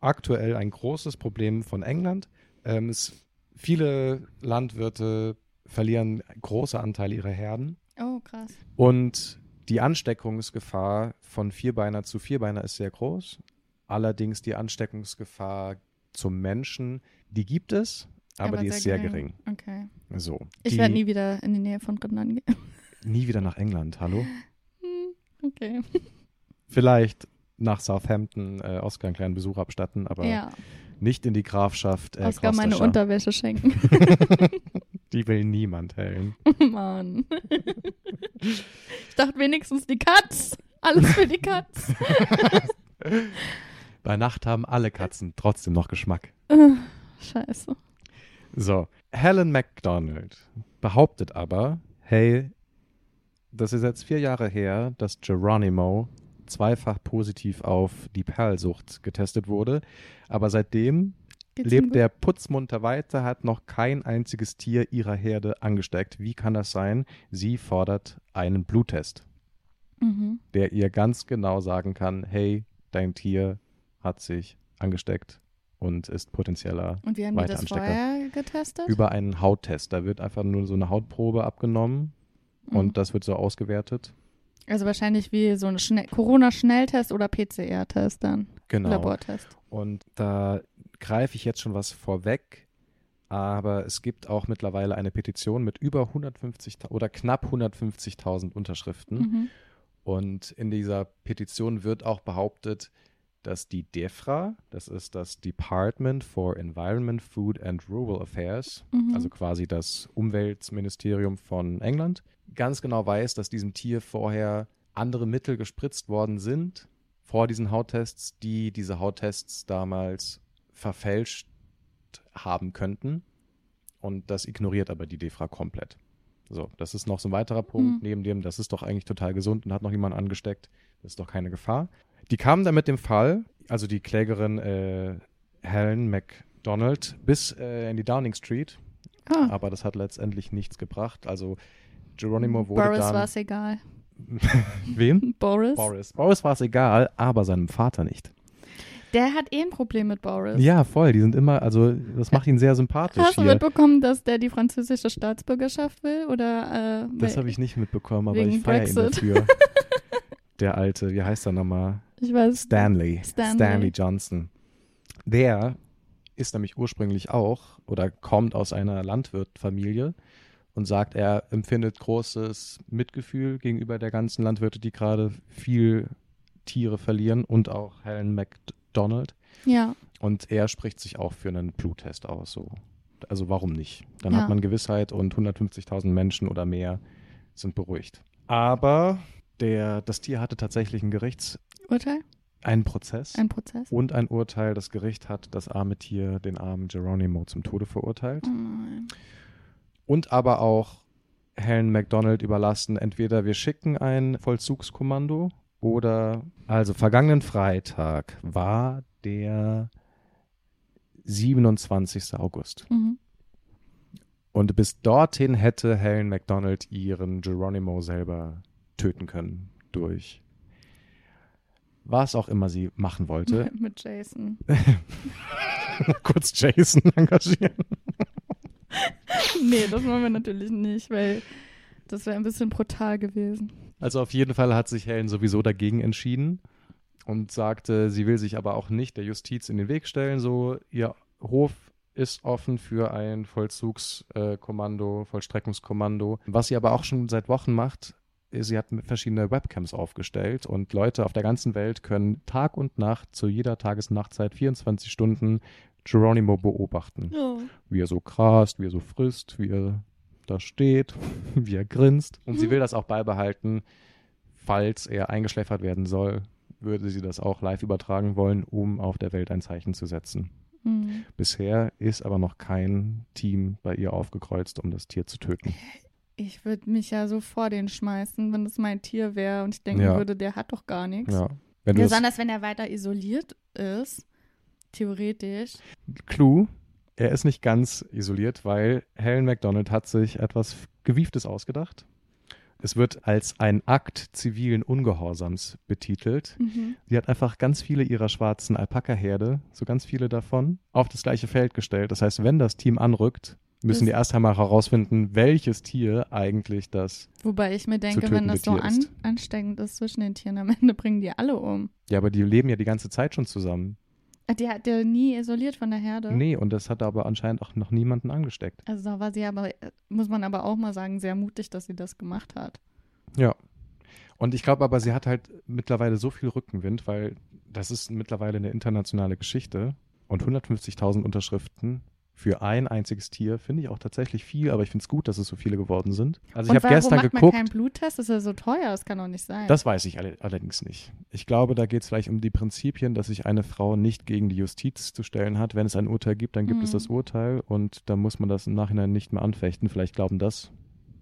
aktuell ein großes Problem von England. Ähm, es, viele Landwirte verlieren große Anteile ihrer Herden Oh, krass. und die Ansteckungsgefahr von Vierbeiner zu Vierbeiner ist sehr groß. Allerdings die Ansteckungsgefahr zum Menschen, die gibt es, aber, die ist sehr gering. Okay. So. Ich werde nie wieder in die Nähe von Rindern gehen. nie wieder nach England, hallo? Hm, okay. Vielleicht nach Southampton äh, Oscar einen kleinen Besuch abstatten, aber ja, nicht in die Grafschaft äh, Oskar meine. Unterwäsche schenken. Die will niemand hellen. Mann. ich dachte wenigstens die Katz. Alles für die Katz. Bei Nacht haben alle Katzen trotzdem noch Geschmack. Scheiße. So, Helen MacDonald behauptet aber, hey, das ist jetzt vier Jahre her, dass Geronimo zweifach positiv auf die Perlsucht getestet wurde, aber seitdem lebt der putzmunter weiter, hat noch kein einziges Tier ihrer Herde angesteckt. Wie kann das sein? Sie fordert einen Bluttest, Mhm. der ihr ganz genau sagen kann, hey, dein Tier hat sich angesteckt und ist potenzieller Und wie haben die das vorher getestet? über einen Hauttest. Da wird einfach nur so eine Hautprobe abgenommen Mhm. und das wird so ausgewertet. Also wahrscheinlich wie so ein Schnell Corona-Schnelltest oder PCR-Test dann. Genau. Labortest. Und da greife ich jetzt schon was vorweg, aber es gibt auch mittlerweile eine Petition mit über 150 oder knapp 150.000 Unterschriften. Mhm. Und in dieser Petition wird auch behauptet, dass die DEFRA, das ist das Department for Environment, Food and Rural Affairs, Mhm. also quasi das Umweltministerium von England, ganz genau weiß, dass diesem Tier vorher andere Mittel gespritzt worden sind vor diesen Hauttests, die diese Hauttests damals verfälscht haben könnten. Und das ignoriert aber die DEFRA komplett. So, das ist noch so ein weiterer Punkt, Mhm. neben dem, das ist doch eigentlich total gesund und hat noch jemand angesteckt. Das ist doch keine Gefahr. Die kamen dann mit dem Fall, also die Klägerin äh, Helen McDonald, bis äh, in die Downing Street, Ah, aber das hat letztendlich nichts gebracht. Also Geronimo wurde Boris war es egal. Wem? Boris? Boris. Boris war es egal, aber seinem Vater nicht. Der hat eh ein Problem mit Boris. Ja, voll. Die sind immer, also das macht ihn sehr sympathisch Hast du hier. mitbekommen, dass der die französische Staatsbürgerschaft will? Oder, äh, Das habe ich nicht mitbekommen, aber ich feiere ihn dafür. Der alte, wie heißt er nochmal? ich weiß. Stanley. Stanley. Johnson. Der ist nämlich ursprünglich auch oder kommt aus einer Landwirtfamilie und sagt, er empfindet großes Mitgefühl gegenüber der ganzen Landwirte, die gerade viel Tiere verlieren und auch Helen McDonald. Ja, Und er spricht sich auch für einen Bluttest aus. So. Also warum nicht? Dann Ja. hat man Gewissheit und 150.000 Menschen oder mehr sind beruhigt. Aber der, das Tier hatte tatsächlich ein Gerichts, Urteil? einen Prozess Ein Prozess? und ein Urteil. Das Gericht hat das arme Tier, den armen Geronimo, zum Tode verurteilt. Oh nein. Und aber auch Helen McDonald überlassen, entweder wir schicken ein Vollzugskommando oder, also vergangenen Freitag war der 27. August. Mhm. Und bis dorthin hätte Helen McDonald ihren Geronimo selber töten können durch was auch immer sie machen wollte. Mit Jason. Kurz Jason engagieren. nee, das wollen wir natürlich nicht, weil das wäre ein bisschen brutal gewesen. Also auf jeden Fall hat sich Helen sowieso dagegen entschieden und sagte, sie will sich aber auch nicht der Justiz in den Weg stellen. So, ihr Hof ist offen für ein Vollzugskommando, Vollstreckungskommando. Was sie aber auch schon seit Wochen macht, ist, sie hat verschiedene Webcams aufgestellt und Leute auf der ganzen Welt können Tag und Nacht zu jeder Tages- und Nachtzeit 24 Stunden Geronimo beobachten. Ja. wie er so grast, wie er so frisst, wie er da steht, wie er grinst. Und sie will das auch beibehalten, falls er eingeschläfert werden soll, würde sie das auch live übertragen wollen, um auf der Welt ein Zeichen zu setzen. Mhm. Bisher ist aber noch kein Team bei ihr aufgekreuzt, um das Tier zu töten. Ich würde mich ja so vor den schmeißen, wenn das mein Tier wäre und ich denken Ja. würde, der hat doch gar nichts. Ja. Wenn Besonders wenn er weiter isoliert ist, theoretisch. Clou, er ist nicht ganz isoliert, weil Helen McDonald hat sich etwas Gewieftes ausgedacht. Es wird als ein Akt zivilen Ungehorsams betitelt. Mhm. Sie hat einfach ganz viele ihrer schwarzen Alpaka-Herde, so ganz viele davon, auf das gleiche Feld gestellt. Das heißt, wenn das Team anrückt, müssen Das- die erst einmal herausfinden, welches Tier eigentlich das. Wobei ich mir denke, wenn das so an, ansteckend ist zwischen den Tieren, am Ende bringen die alle um. Ja, aber die leben ja die ganze Zeit schon zusammen. Die hat der nie isoliert von der Herde. Nee, und das hat aber anscheinend auch noch niemanden angesteckt. Also da war sie aber, muss man aber auch mal sagen, sehr mutig, dass sie das gemacht hat. Ja. Und ich glaube aber, sie hat halt mittlerweile so viel Rückenwind, weil das ist mittlerweile eine internationale Geschichte. Und 150.000 Unterschriften für ein einziges Tier finde ich auch tatsächlich viel, aber ich finde es gut, dass es so viele geworden sind. Also ich habe gestern macht geguckt. man keinen Bluttest? Das ist ja so teuer, das kann doch nicht sein. Das weiß ich alle, allerdings nicht. Ich glaube, da geht es vielleicht um die Prinzipien, dass sich eine Frau nicht gegen die Justiz zu stellen hat. Wenn es ein Urteil gibt, dann gibt es Mhm. das Urteil und dann muss man das im Nachhinein nicht mehr anfechten. Vielleicht glauben das,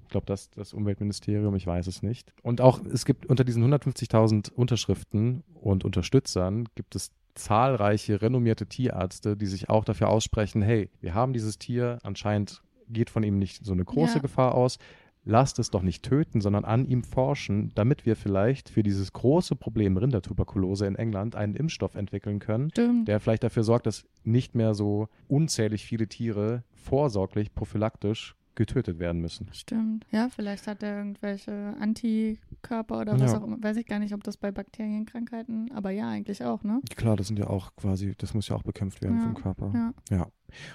ich glaube das das Umweltministerium, ich weiß es nicht. Und auch es gibt unter diesen 150.000 Unterschriften und Unterstützern gibt es zahlreiche renommierte Tierärzte, die sich auch dafür aussprechen, hey, wir haben dieses Tier, anscheinend geht von ihm nicht so eine große Ja. Gefahr aus, lasst es doch nicht töten, sondern an ihm forschen, damit wir vielleicht für dieses große Problem Rindertuberkulose in England einen Impfstoff entwickeln können, Stimmt. der vielleicht dafür sorgt, dass nicht mehr so unzählig viele Tiere vorsorglich, prophylaktisch getötet werden müssen. Stimmt. Ja, vielleicht hat er irgendwelche Antikörper oder was Ja. auch immer. Weiß ich gar nicht, ob das bei Bakterienkrankheiten, aber ja, eigentlich auch, ne? Klar, das sind ja auch quasi, das muss ja auch bekämpft werden Ja, vom Körper. Ja. Ja.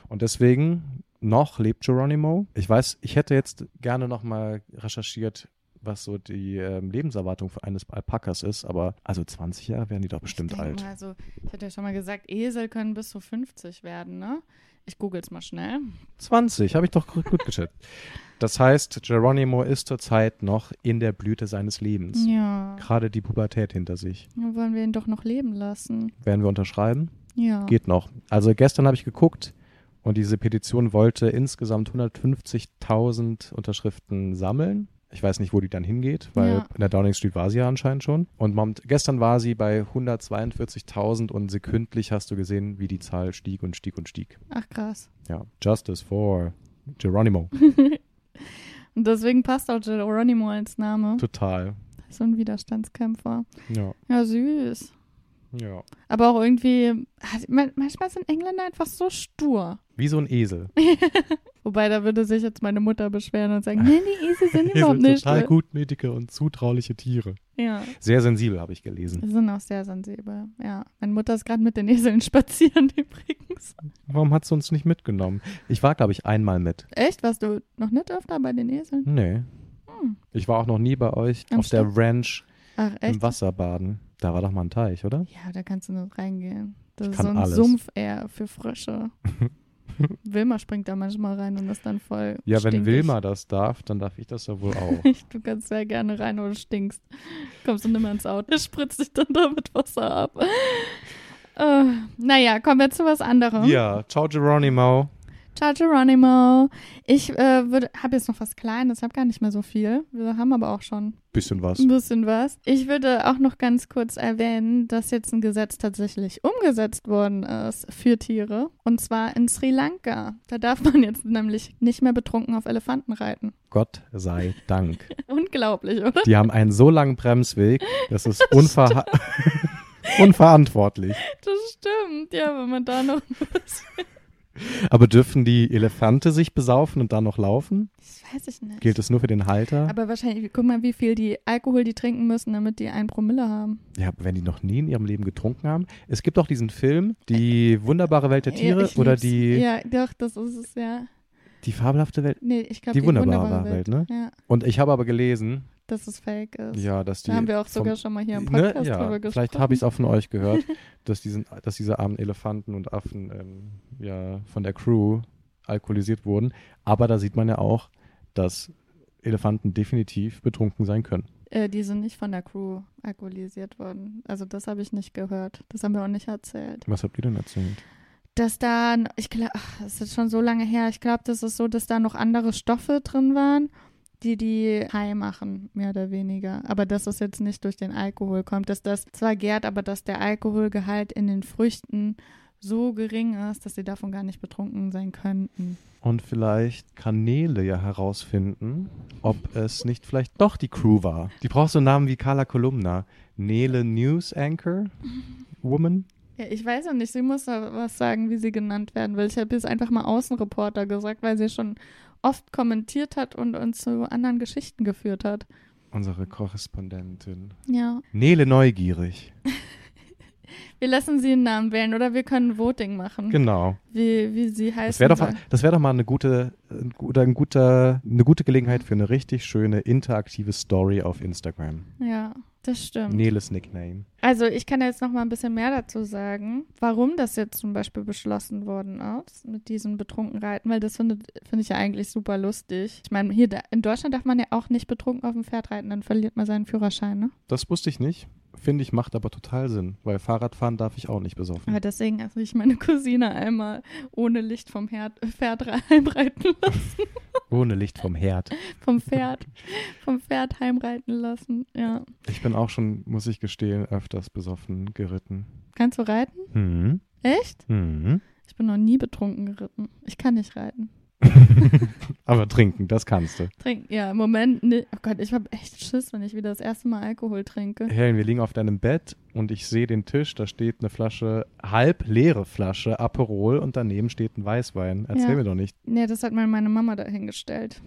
Und deswegen noch lebt Geronimo. Ich weiß, ich hätte jetzt gerne noch mal recherchiert, was so die ähm, Lebenserwartung für eines Alpakas ist, aber also 20 Jahre werden die doch bestimmt alt. Mal, also, ich hatte ja schon mal gesagt, Esel können bis zu 50 werden, ne? Ich google's mal schnell. 20, habe ich doch gut gut geschätzt. Das heißt, Geronimo ist zurzeit noch in der Blüte seines Lebens. Ja. Gerade die Pubertät hinter sich. Dann wollen wir ihn doch noch leben lassen. Werden wir unterschreiben? Ja. Geht noch. Also gestern habe ich geguckt und diese Petition wollte insgesamt 150.000 Unterschriften sammeln. Ich weiß nicht, wo die dann hingeht, weil Ja. in der Downing Street war sie ja anscheinend schon. Und gestern war sie bei 142.000 und sekündlich hast du gesehen, wie die Zahl stieg und stieg und stieg. Ach krass. Ja, Justice for Geronimo. Und deswegen passt auch Geronimo als Name. Total. So ein Widerstandskämpfer. Ja, Ja, süß. ja. Aber auch irgendwie, manchmal sind Engländer einfach so stur. Wie so ein Esel. Wobei, da würde sich jetzt meine Mutter beschweren und sagen, nee, die Esel sind überhaupt sind nicht. total gutmütige und zutrauliche Tiere. Ja, Sehr sensibel, habe ich gelesen. die sind auch sehr sensibel. Ja, meine Mutter ist gerade mit den Eseln spazieren übrigens. Warum hat sie uns nicht mitgenommen? Ich war, glaube ich, einmal mit. Echt? Warst du noch nicht öfter bei den Eseln? Nee. Hm. Ich war auch noch nie bei euch Am auf der Ranch Ach, echt? im Wasser baden. Da war doch mal ein Teich, oder? Ja, da kannst du nicht reingehen. Das Ich ist so ein alles. Sumpf eher für Frösche. Wilma springt da manchmal rein und ist dann voll Ja, wenn stinkig. Wilma das darf, dann darf ich das ja wohl auch. Du kannst sehr gerne rein oder stinkst. Kommst du nicht mehr ins Auto, spritzt dich dann da mit Wasser ab. Äh, naja, kommen wir zu was anderem. ja, ciao Geronimo. Ciao Geronimo. Ich äh, habe jetzt noch was Kleines, habe gar nicht mehr so viel. Wir haben aber auch schon Bisschen was. ein bisschen was. Ich würde auch noch ganz kurz erwähnen, dass jetzt ein Gesetz tatsächlich umgesetzt worden ist für Tiere. Und zwar in Sri Lanka. Da darf man jetzt nämlich nicht mehr betrunken auf Elefanten reiten. Gott sei Dank. Unglaublich, oder? Die haben einen so langen Bremsweg, das ist unver unverantwortlich. Das stimmt. Ja, wenn man da noch. Aber dürfen die Elefante sich besaufen und dann noch laufen? Das weiß ich nicht. Gilt es nur für den Halter? Aber wahrscheinlich, guck mal, wie viel die Alkohol die trinken müssen, damit die ein Promille haben. Ja, wenn die noch nie in ihrem Leben getrunken haben. Es gibt auch diesen Film, Die wunderbare Welt der Tiere Ja, oder die, Ja, doch, das ist es, ja. die fabelhafte Welt. Nee, ich glaube, Die wunderbare Welt, ne? Ja, Und ich habe aber gelesen, dass es fake ist. ja, dass die. da haben wir auch vom- sogar schon mal hier im Ne, Podcast ja, drüber gesprochen. vielleicht habe ich es auch von euch gehört, dass, diesen, dass diese armen Elefanten und Affen ähm, ja von der Crew alkoholisiert wurden. Aber da sieht man ja auch, dass Elefanten definitiv betrunken sein können. Äh, die sind nicht von der Crew alkoholisiert worden. Also das habe ich nicht gehört. Das haben wir auch nicht erzählt. Was habt ihr denn erzählt? Dass da, ich glaube, das ist schon so lange her. Ich glaube, das ist so, dass da noch andere Stoffe drin waren, die die high machen, mehr oder weniger. Aber dass das jetzt nicht durch den Alkohol kommt, dass das zwar gärt, aber dass der Alkoholgehalt in den Früchten so gering ist, dass sie davon gar nicht betrunken sein könnten. Und vielleicht kann Nele ja herausfinden, ob es nicht vielleicht doch die Crew war. Die braucht so einen Namen wie Carla Kolumna. Nele News Anchor Woman. Ja, ich weiß ja nicht, sie muss was sagen, wie sie genannt werden will. Ich habe jetzt einfach mal Außenreporter gesagt, weil sie schon oft kommentiert hat und uns zu anderen Geschichten geführt hat. Unsere Korrespondentin. Ja. Nele Neugierig. Wir lassen sie einen Namen wählen oder wir können Voting machen, Genau. wie, wie sie heißt. Das wäre doch, das wär doch mal eine gute, guter, ein guter, eine gute Gelegenheit für eine richtig schöne interaktive Story auf Instagram. Ja, das stimmt. Neles Nickname. Also ich kann jetzt noch mal ein bisschen mehr dazu sagen, warum das jetzt zum Beispiel beschlossen worden ist mit diesem Betrunkenreiten, weil das finde finde ich ja eigentlich super lustig. Ich meine, hier in Deutschland darf man ja auch nicht betrunken auf dem Pferd reiten, dann verliert man seinen Führerschein, ne? Das wusste ich nicht. Finde ich, macht aber total Sinn, weil Fahrradfahren darf ich auch nicht besoffen. Aber deswegen habe ich meine Cousine einmal ohne Licht vom Herd, Pferd heimreiten lassen. Ohne Licht vom Herd. vom Pferd. vom Pferd heimreiten lassen. Ja. Ich bin auch schon, muss ich gestehen, öfters besoffen geritten. Kannst du reiten? Hm. Echt? Hm. Ich bin noch nie betrunken geritten. Ich kann nicht reiten. Aber trinken, das kannst du. Trinken, ja, im Moment, ne, oh Gott, ich habe echt Schiss, wenn ich wieder das erste Mal Alkohol trinke. Helen, wir liegen auf deinem Bett und ich sehe den Tisch, da steht eine Flasche, halb leere Flasche Aperol und daneben steht ein Weißwein. Erzähl Ja. mir doch nicht. Nee, das hat mir meine Mama dahingestellt.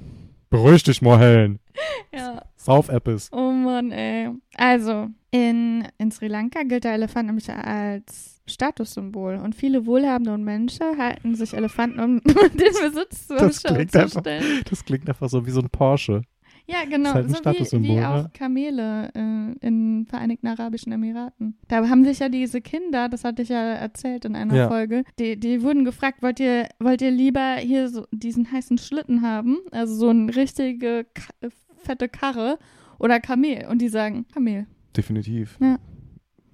Beruhig dich mal, Helen. Ja. Sauf Apples. Oh Mann, ey. Also, in, in Sri Lanka gilt der Elefant nämlich als Statussymbol. Und viele wohlhabende und Menschen halten sich Elefanten, um den Besitz zu Das klingt einfach- stellen. Das klingt einfach so wie so ein Porsche. Ja, genau. Halt so wie, Statussymbol, wie ja. auch Kamele äh, in Vereinigten Arabischen Emiraten. Da haben sich ja diese Kinder, das hatte ich ja erzählt in einer Ja. Folge, die, die wurden gefragt, wollt ihr, wollt ihr lieber hier so diesen heißen Schlitten haben? Also so eine richtige fette Karre oder Kamel? Und die sagen, Kamel. Definitiv. Ja.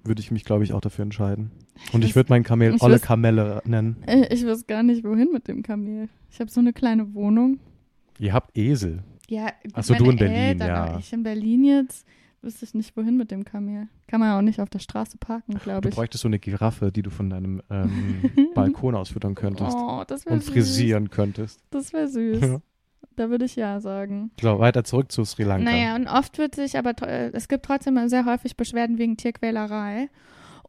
Würde ich mich, glaube ich, auch dafür entscheiden. Und ich weiß- würde mein Kamel ich Olle Kamelle nennen. Äh, Ich weiß gar nicht, wohin mit dem Kamel. Ich habe so eine kleine Wohnung. Ihr habt Esel. Ja, gut, Ach so, meine du in Berlin, Eltern, ja. Ich in Berlin jetzt wüsste ich nicht, wohin mit dem Kamel. Kann man ja auch nicht auf der Straße parken, Du glaube ich. bräuchtest so eine Giraffe, die du von deinem ähm, Balkon aus füttern könntest. Oh, das wäre und süß. frisieren könntest. Das wäre süß. Ja. Da würde ich ja sagen. So, weiter zurück zu Sri Lanka. Naja, und oft wird sich aber, äh, es gibt trotzdem sehr häufig Beschwerden wegen Tierquälerei.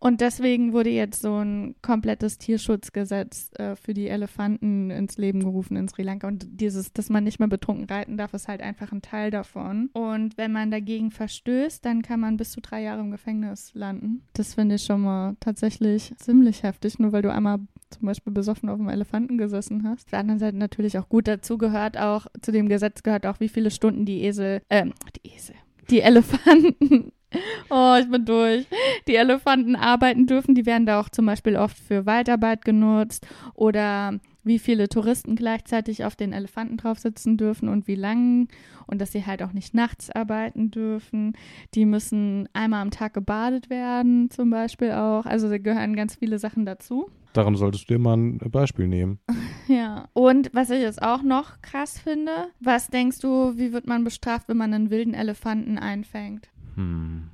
Und deswegen wurde jetzt so ein komplettes Tierschutzgesetz äh, für die Elefanten ins Leben gerufen in Sri Lanka. Und dieses, dass man nicht mehr betrunken reiten darf, ist halt einfach ein Teil davon. Und wenn man dagegen verstößt, dann kann man bis zu drei Jahre im Gefängnis landen. Das finde ich schon mal tatsächlich ziemlich heftig, nur weil du einmal zum Beispiel besoffen auf dem Elefanten gesessen hast. Auf der anderen Seite natürlich auch gut dazu gehört auch, zu dem Gesetz gehört auch, wie viele Stunden die Esel, ähm, die Esel, die Elefanten, oh, ich bin durch, die Elefanten arbeiten dürfen. Die werden da auch zum Beispiel oft für Waldarbeit genutzt oder wie viele Touristen gleichzeitig auf den Elefanten drauf sitzen dürfen und wie lang und dass sie halt auch nicht nachts arbeiten dürfen. Die müssen einmal am Tag gebadet werden, zum Beispiel auch. Also da gehören ganz viele Sachen dazu. Daran solltest du dir mal ein Beispiel nehmen. Ja. Und was ich jetzt auch noch krass finde, was denkst du, wie wird man bestraft, wenn man einen wilden Elefanten einfängt? Hm.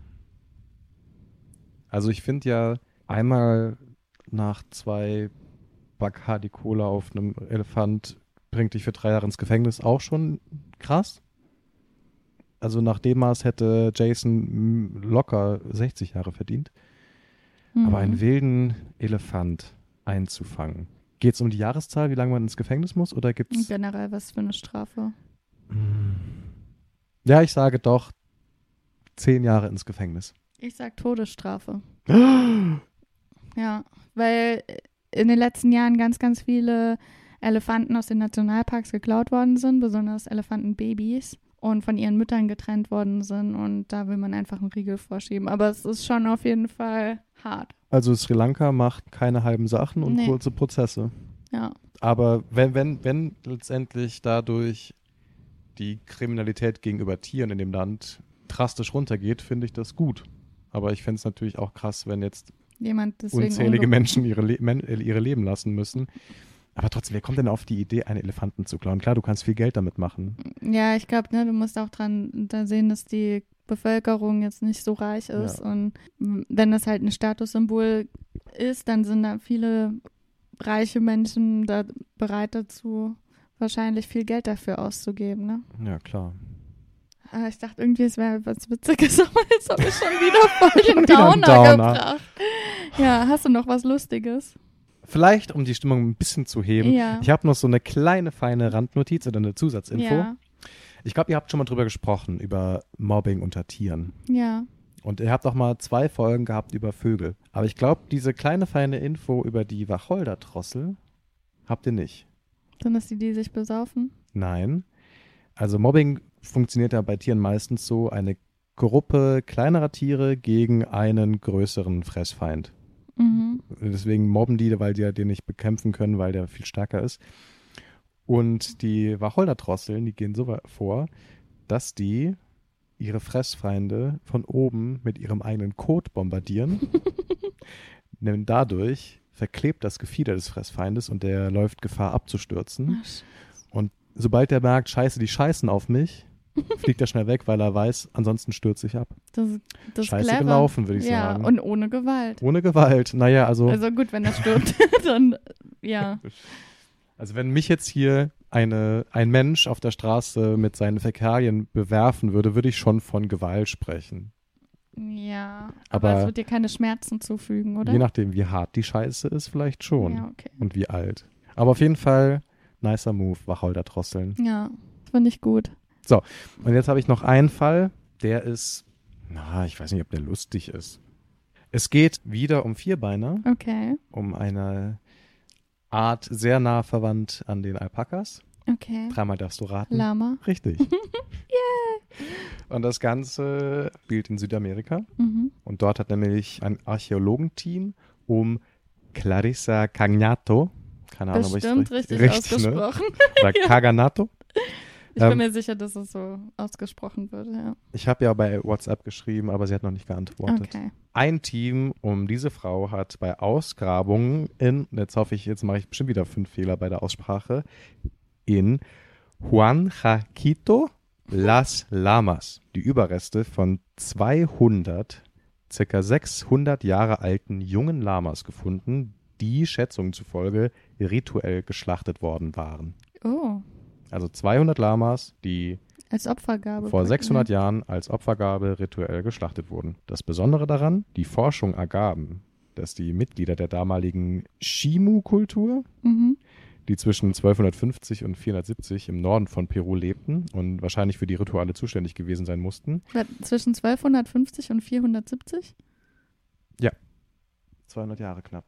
Also ich finde ja einmal nach zwei Bacardi Cola auf einem Elefant bringt dich für drei Jahre ins Gefängnis auch schon krass. Also nach dem Maß hätte Jason locker 60 Jahre verdient. Aber einen Mhm. wilden Elefant einzufangen. Geht es um die Jahreszahl, wie lange man ins Gefängnis muss? Oder gibt es. Generell, was für eine Strafe? Ja, ich sage doch zehn Jahre ins Gefängnis. Ich sag Todesstrafe. Ja, weil in den letzten Jahren ganz, ganz viele Elefanten aus den Nationalparks geklaut worden sind, besonders Elefantenbabys und von ihren Müttern getrennt worden sind und da will man einfach einen Riegel vorschieben. Aber es ist schon auf jeden Fall hart. Also Sri Lanka macht keine halben Sachen und Nee. kurze Prozesse. Ja, Aber wenn, wenn, wenn letztendlich dadurch die Kriminalität gegenüber Tieren in dem Land drastisch runtergeht, finde ich das gut. Aber ich fände es natürlich auch krass, wenn jetzt unzählige Menschen ihre, Le Men äh, ihre Leben lassen müssen. Aber trotzdem, wer kommt denn auf die Idee, einen Elefanten zu klauen? Klar, du kannst viel Geld damit machen. Ja, ich glaube, ne, du musst auch dran da sehen, dass die Bevölkerung jetzt nicht so reich ist. Ja. Und wenn das halt ein Statussymbol ist, dann sind da viele reiche Menschen da bereit dazu, wahrscheinlich viel Geld dafür auszugeben. Ne? Ja, klar. Aber ich dachte irgendwie, es wäre was Witziges, aber jetzt habe ich schon wieder voll den Downer, Downer. gebracht. Ja, hast du noch was Lustiges? Vielleicht, um die Stimmung ein bisschen zu heben. Ja. Ich habe noch so eine kleine, feine Randnotiz oder eine Zusatzinfo. Ja, Ich glaube, ihr habt schon mal drüber gesprochen, über Mobbing unter Tieren. ja. Und ihr habt auch mal zwei Folgen gehabt über Vögel. Aber ich glaube, diese kleine, feine Info über die Wacholder-Drossel habt ihr nicht. Sind das die, die sich besaufen? Nein. Also Mobbing funktioniert ja bei Tieren meistens so, eine Gruppe kleinerer Tiere gegen einen größeren Fressfeind. Mhm. Deswegen mobben die, weil die ja den nicht bekämpfen können, weil der viel stärker ist. Und die Wacholderdrosseln, die gehen so vor, dass die ihre Fressfeinde von oben mit ihrem eigenen Kot bombardieren. Denn dadurch verklebt das Gefieder des Fressfeindes und der läuft Gefahr abzustürzen. Ach, sch- Sobald der merkt, scheiße, die scheißen auf mich, fliegt er schnell weg, weil er weiß, ansonsten stürze ich ab. Das, das ist Scheiße clever. gelaufen, würde ich ja, sagen. und ohne Gewalt. Ohne Gewalt. Naja, also Also gut, wenn er stirbt, dann ja. Also wenn mich jetzt hier eine, ein Mensch auf der Straße mit seinen Fäkalien bewerfen würde, würde ich schon von Gewalt sprechen. Ja, aber, Aber- es wird dir keine Schmerzen zufügen, oder? Je nachdem, wie hart die Scheiße ist, vielleicht schon. Ja, okay. Und wie alt. Aber auf jeden Fall, nicer Move, Wacholder-Drosseln. Ja, finde ich gut. Und jetzt habe ich noch einen Fall, der ist, na, ich weiß nicht, ob der lustig ist. Es geht wieder um Vierbeiner, Okay, um eine Art sehr nah verwandt an den Alpakas. okay. Dreimal darfst du raten. Lama. Richtig. Und das Ganze spielt in Südamerika. Mhm. Und dort hat nämlich ein Archäologenteam um Clarissa Cagnato, keine Ahnung, ob ich Bestimmt richtig, ne? ausgesprochen. Oder Caganato. Ich bin Ähm, mir sicher, dass es so ausgesprochen wird, ja. Ich habe ja bei WhatsApp geschrieben, aber sie hat noch nicht geantwortet. Okay. Ein Team um diese Frau hat bei Ausgrabungen in, jetzt hoffe ich, jetzt mache ich bestimmt wieder fünf Fehler bei der Aussprache, in Huanchaquito Las Lamas die Überreste von 200, circa 600 Jahre alten jungen Lamas gefunden, die Schätzungen zufolge rituell geschlachtet worden waren. Oh, Also 200 Lamas, die als Opfergabe. vor praktisch. 600 Jahren als Opfergabe rituell geschlachtet wurden. Das Besondere daran, die Forschung ergaben, dass die Mitglieder der damaligen Shimu-Kultur, Mhm. die zwischen 1250 und 470 im Norden von Peru lebten und wahrscheinlich für die Rituale zuständig gewesen sein mussten, Zwischen 1250 und 470? 200 Jahre knapp,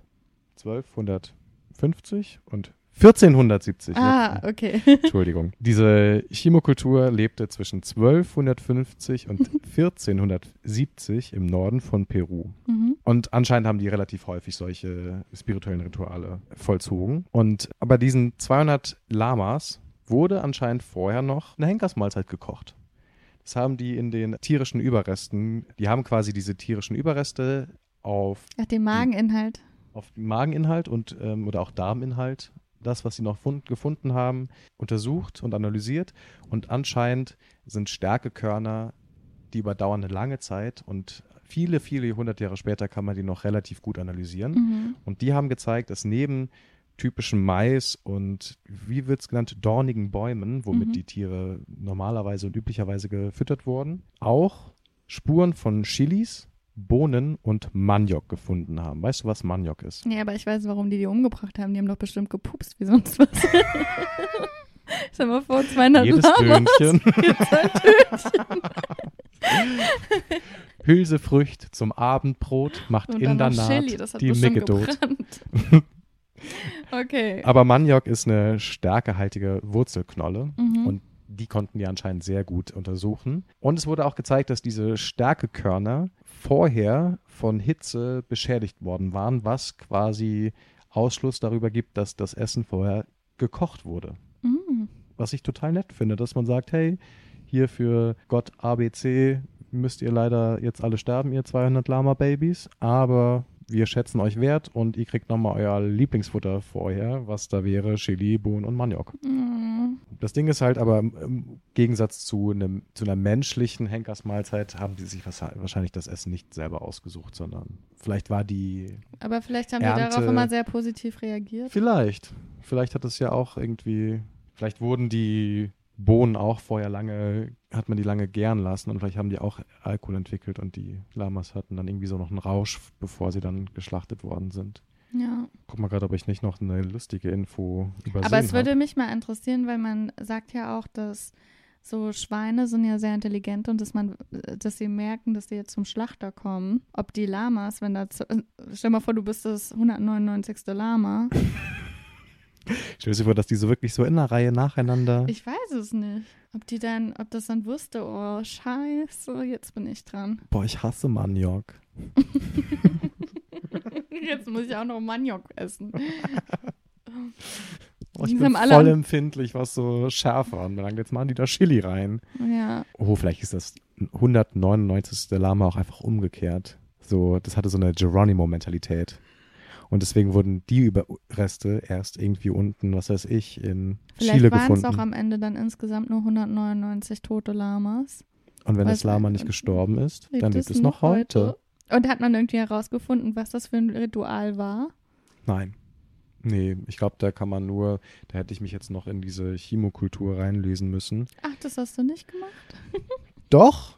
1250 und 1470. Ah, jetzt- okay. Entschuldigung. Diese Chimokultur lebte zwischen 1250 und 1470 im Norden von Peru. mhm. Und anscheinend haben die relativ häufig solche spirituellen Rituale vollzogen. Und bei diesen 200 Lamas wurde anscheinend vorher noch eine Henkersmahlzeit gekocht. Das haben die in den tierischen Überresten, die haben quasi diese tierischen Überreste auf Ach, den Mageninhalt. auf den Mageninhalt und ähm, oder auch Darminhalt, das, was sie noch fund, gefunden haben, untersucht und analysiert. Und anscheinend sind Stärkekörner, die überdauern eine lange Zeit und viele, viele hundert Jahre später kann man die noch relativ gut analysieren. Mhm. Und die haben gezeigt, dass neben typischen Mais und, wie wird es genannt, dornigen Bäumen, womit Mhm. die Tiere normalerweise und üblicherweise gefüttert wurden, auch Spuren von Chilis, Bohnen und Maniok gefunden haben. Weißt du, was Maniok ist? Ja, aber ich weiß, warum die die umgebracht haben. Die haben doch bestimmt gepupst wie sonst was. Stell mal vor, 200 Jedes Lamas. Dönchen. Hülsefrücht zum Abendbrot macht Und in der Naht Chili, das hat die gebrannt. okay. Aber Maniok ist eine stärkehaltige Wurzelknolle Mhm. und die konnten die anscheinend sehr gut untersuchen. Und es wurde auch gezeigt, dass diese Stärkekörner vorher von Hitze beschädigt worden waren, was quasi Ausschluss darüber gibt, dass das Essen vorher gekocht wurde. Mhm. Was ich total nett finde, dass man sagt, hey, hier für Gott ABC müsst ihr leider jetzt alle sterben, ihr 200 Lama-Babys, aber wir schätzen euch wert und ihr kriegt nochmal euer Lieblingsfutter vorher, was da wäre Chili, Bohnen und Maniok. Mhm. Das Ding ist halt aber im Gegensatz zu, einem, zu einer menschlichen Henkersmahlzeit haben die sich wahrscheinlich das Essen nicht selber ausgesucht, sondern vielleicht war die, Aber vielleicht haben die Ernte- darauf immer sehr positiv reagiert. vielleicht, vielleicht hat es ja auch irgendwie, vielleicht wurden die Bohnen auch vorher lange, hat man die lange gären lassen und vielleicht haben die auch Alkohol entwickelt und die Lamas hatten dann irgendwie so noch einen Rausch, bevor sie dann geschlachtet worden sind. Ja. Guck mal gerade, ob ich nicht noch eine lustige Info übersehen Aber es würde hab. mich mal interessieren, weil man sagt ja auch, dass so Schweine sind ja sehr intelligent und dass man, dass sie merken, dass sie jetzt zum Schlachter kommen. Ob die Lamas, wenn da, stell mal vor, du bist das 199. Lama. Stell dir vor, dass die so wirklich so in einer Reihe nacheinander. Ich weiß es nicht. Ob die dann, ob das dann wusste, oh scheiße, jetzt bin ich dran. Boah, ich hasse Maniok. Jetzt muss ich auch noch Maniok essen. Oh, ich Die bin alle voll empfindlich, was so Schärfe anbelangt. Jetzt machen die da Chili rein. Ja. Oh, vielleicht ist das 199. Lama auch einfach umgekehrt. So, das hatte so eine Geronimo-Mentalität. Und deswegen wurden die Überreste erst irgendwie unten, was weiß ich, in Vielleicht Chile waren es gefunden. auch am Ende dann insgesamt nur 199 tote Lamas. Und wenn das Lama nicht gestorben ist, dann lebt es noch heute. Und hat man irgendwie herausgefunden, was das für ein Ritual war? Nein. Nee, ich glaube, da kann man nur, da hätte ich mich jetzt noch in diese Chimokultur reinlesen müssen. Ach, das hast du nicht gemacht? Doch,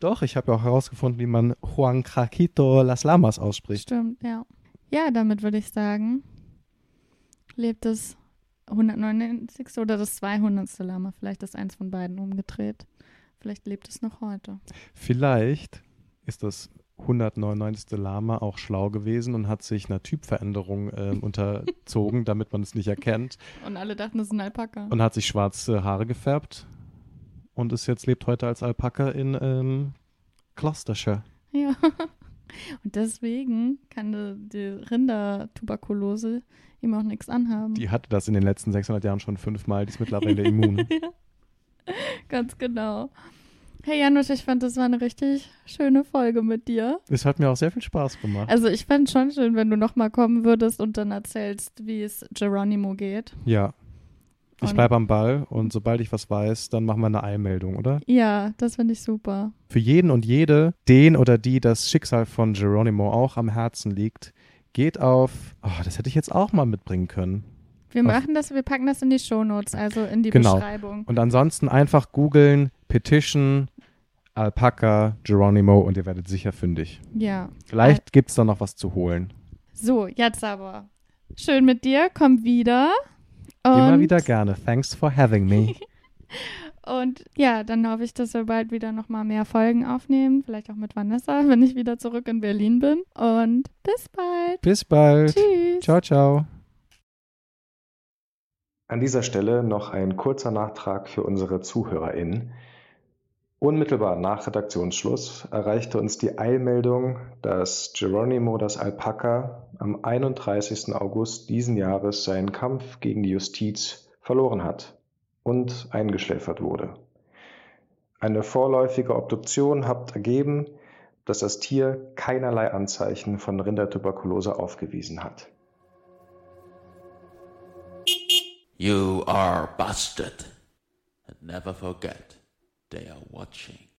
doch, ich habe ja auch herausgefunden, wie man Juan Craquito Las Lamas ausspricht. Stimmt, ja. Ja, damit würde ich sagen, lebt das 199. oder das 200. Lama. Vielleicht ist eins von beiden umgedreht. Vielleicht lebt es noch heute. Vielleicht ist das 199. Lama auch schlau gewesen und hat sich einer Typveränderung ähm, unterzogen, damit man es nicht erkennt. Und alle dachten, es ist ein Alpaka. Und hat sich schwarze Haare gefärbt und ist jetzt lebt heute als Alpaka in ähm, Gloucestershire. Ja. Und deswegen kann die, die Rindertuberkulose ihm auch nichts anhaben. Die hatte das in den letzten 600 Jahren schon fünfmal, die ist mittlerweile immun. ja. Ganz genau. Hey Janusz, ich fand, das war eine richtig schöne Folge mit dir. Es hat mir auch sehr viel Spaß gemacht. Also ich fände es schon schön, wenn du nochmal kommen würdest und dann erzählst, wie es Geronimo geht. Ja. Ich bleibe am Ball und sobald ich was weiß, dann machen wir eine Eilmeldung, oder? Ja, das finde ich super. Für jeden und jede, den oder die das Schicksal von Geronimo auch am Herzen liegt, geht auf, oh, das hätte ich jetzt auch mal mitbringen können. Wir machen das, wir packen das in die Shownotes, also in die Genau. Beschreibung. Und ansonsten einfach googeln, Petition, Alpaca, Geronimo und ihr werdet sicher fündig. Ja. Vielleicht gibt es da noch was zu holen. So, jetzt aber. Schön mit dir, komm wieder. Und, Immer wieder gerne. Thanks for having me. Und ja, dann hoffe ich, dass wir bald wieder nochmal mehr Folgen aufnehmen. Vielleicht auch mit Vanessa, wenn ich wieder zurück in Berlin bin. Und bis bald. Bis bald. Tschüss. Ciao, ciao. An dieser Stelle noch ein kurzer Nachtrag für unsere ZuhörerInnen. Unmittelbar nach Redaktionsschluss erreichte uns die Eilmeldung, dass Geronimo das Alpaka am 31. August diesen Jahres seinen Kampf gegen die Justiz verloren hat und eingeschläfert wurde. Eine vorläufige Obduktion hat ergeben, dass das Tier keinerlei Anzeichen von Rindertuberkulose aufgewiesen hat. You are busted. And never forget, they are watching.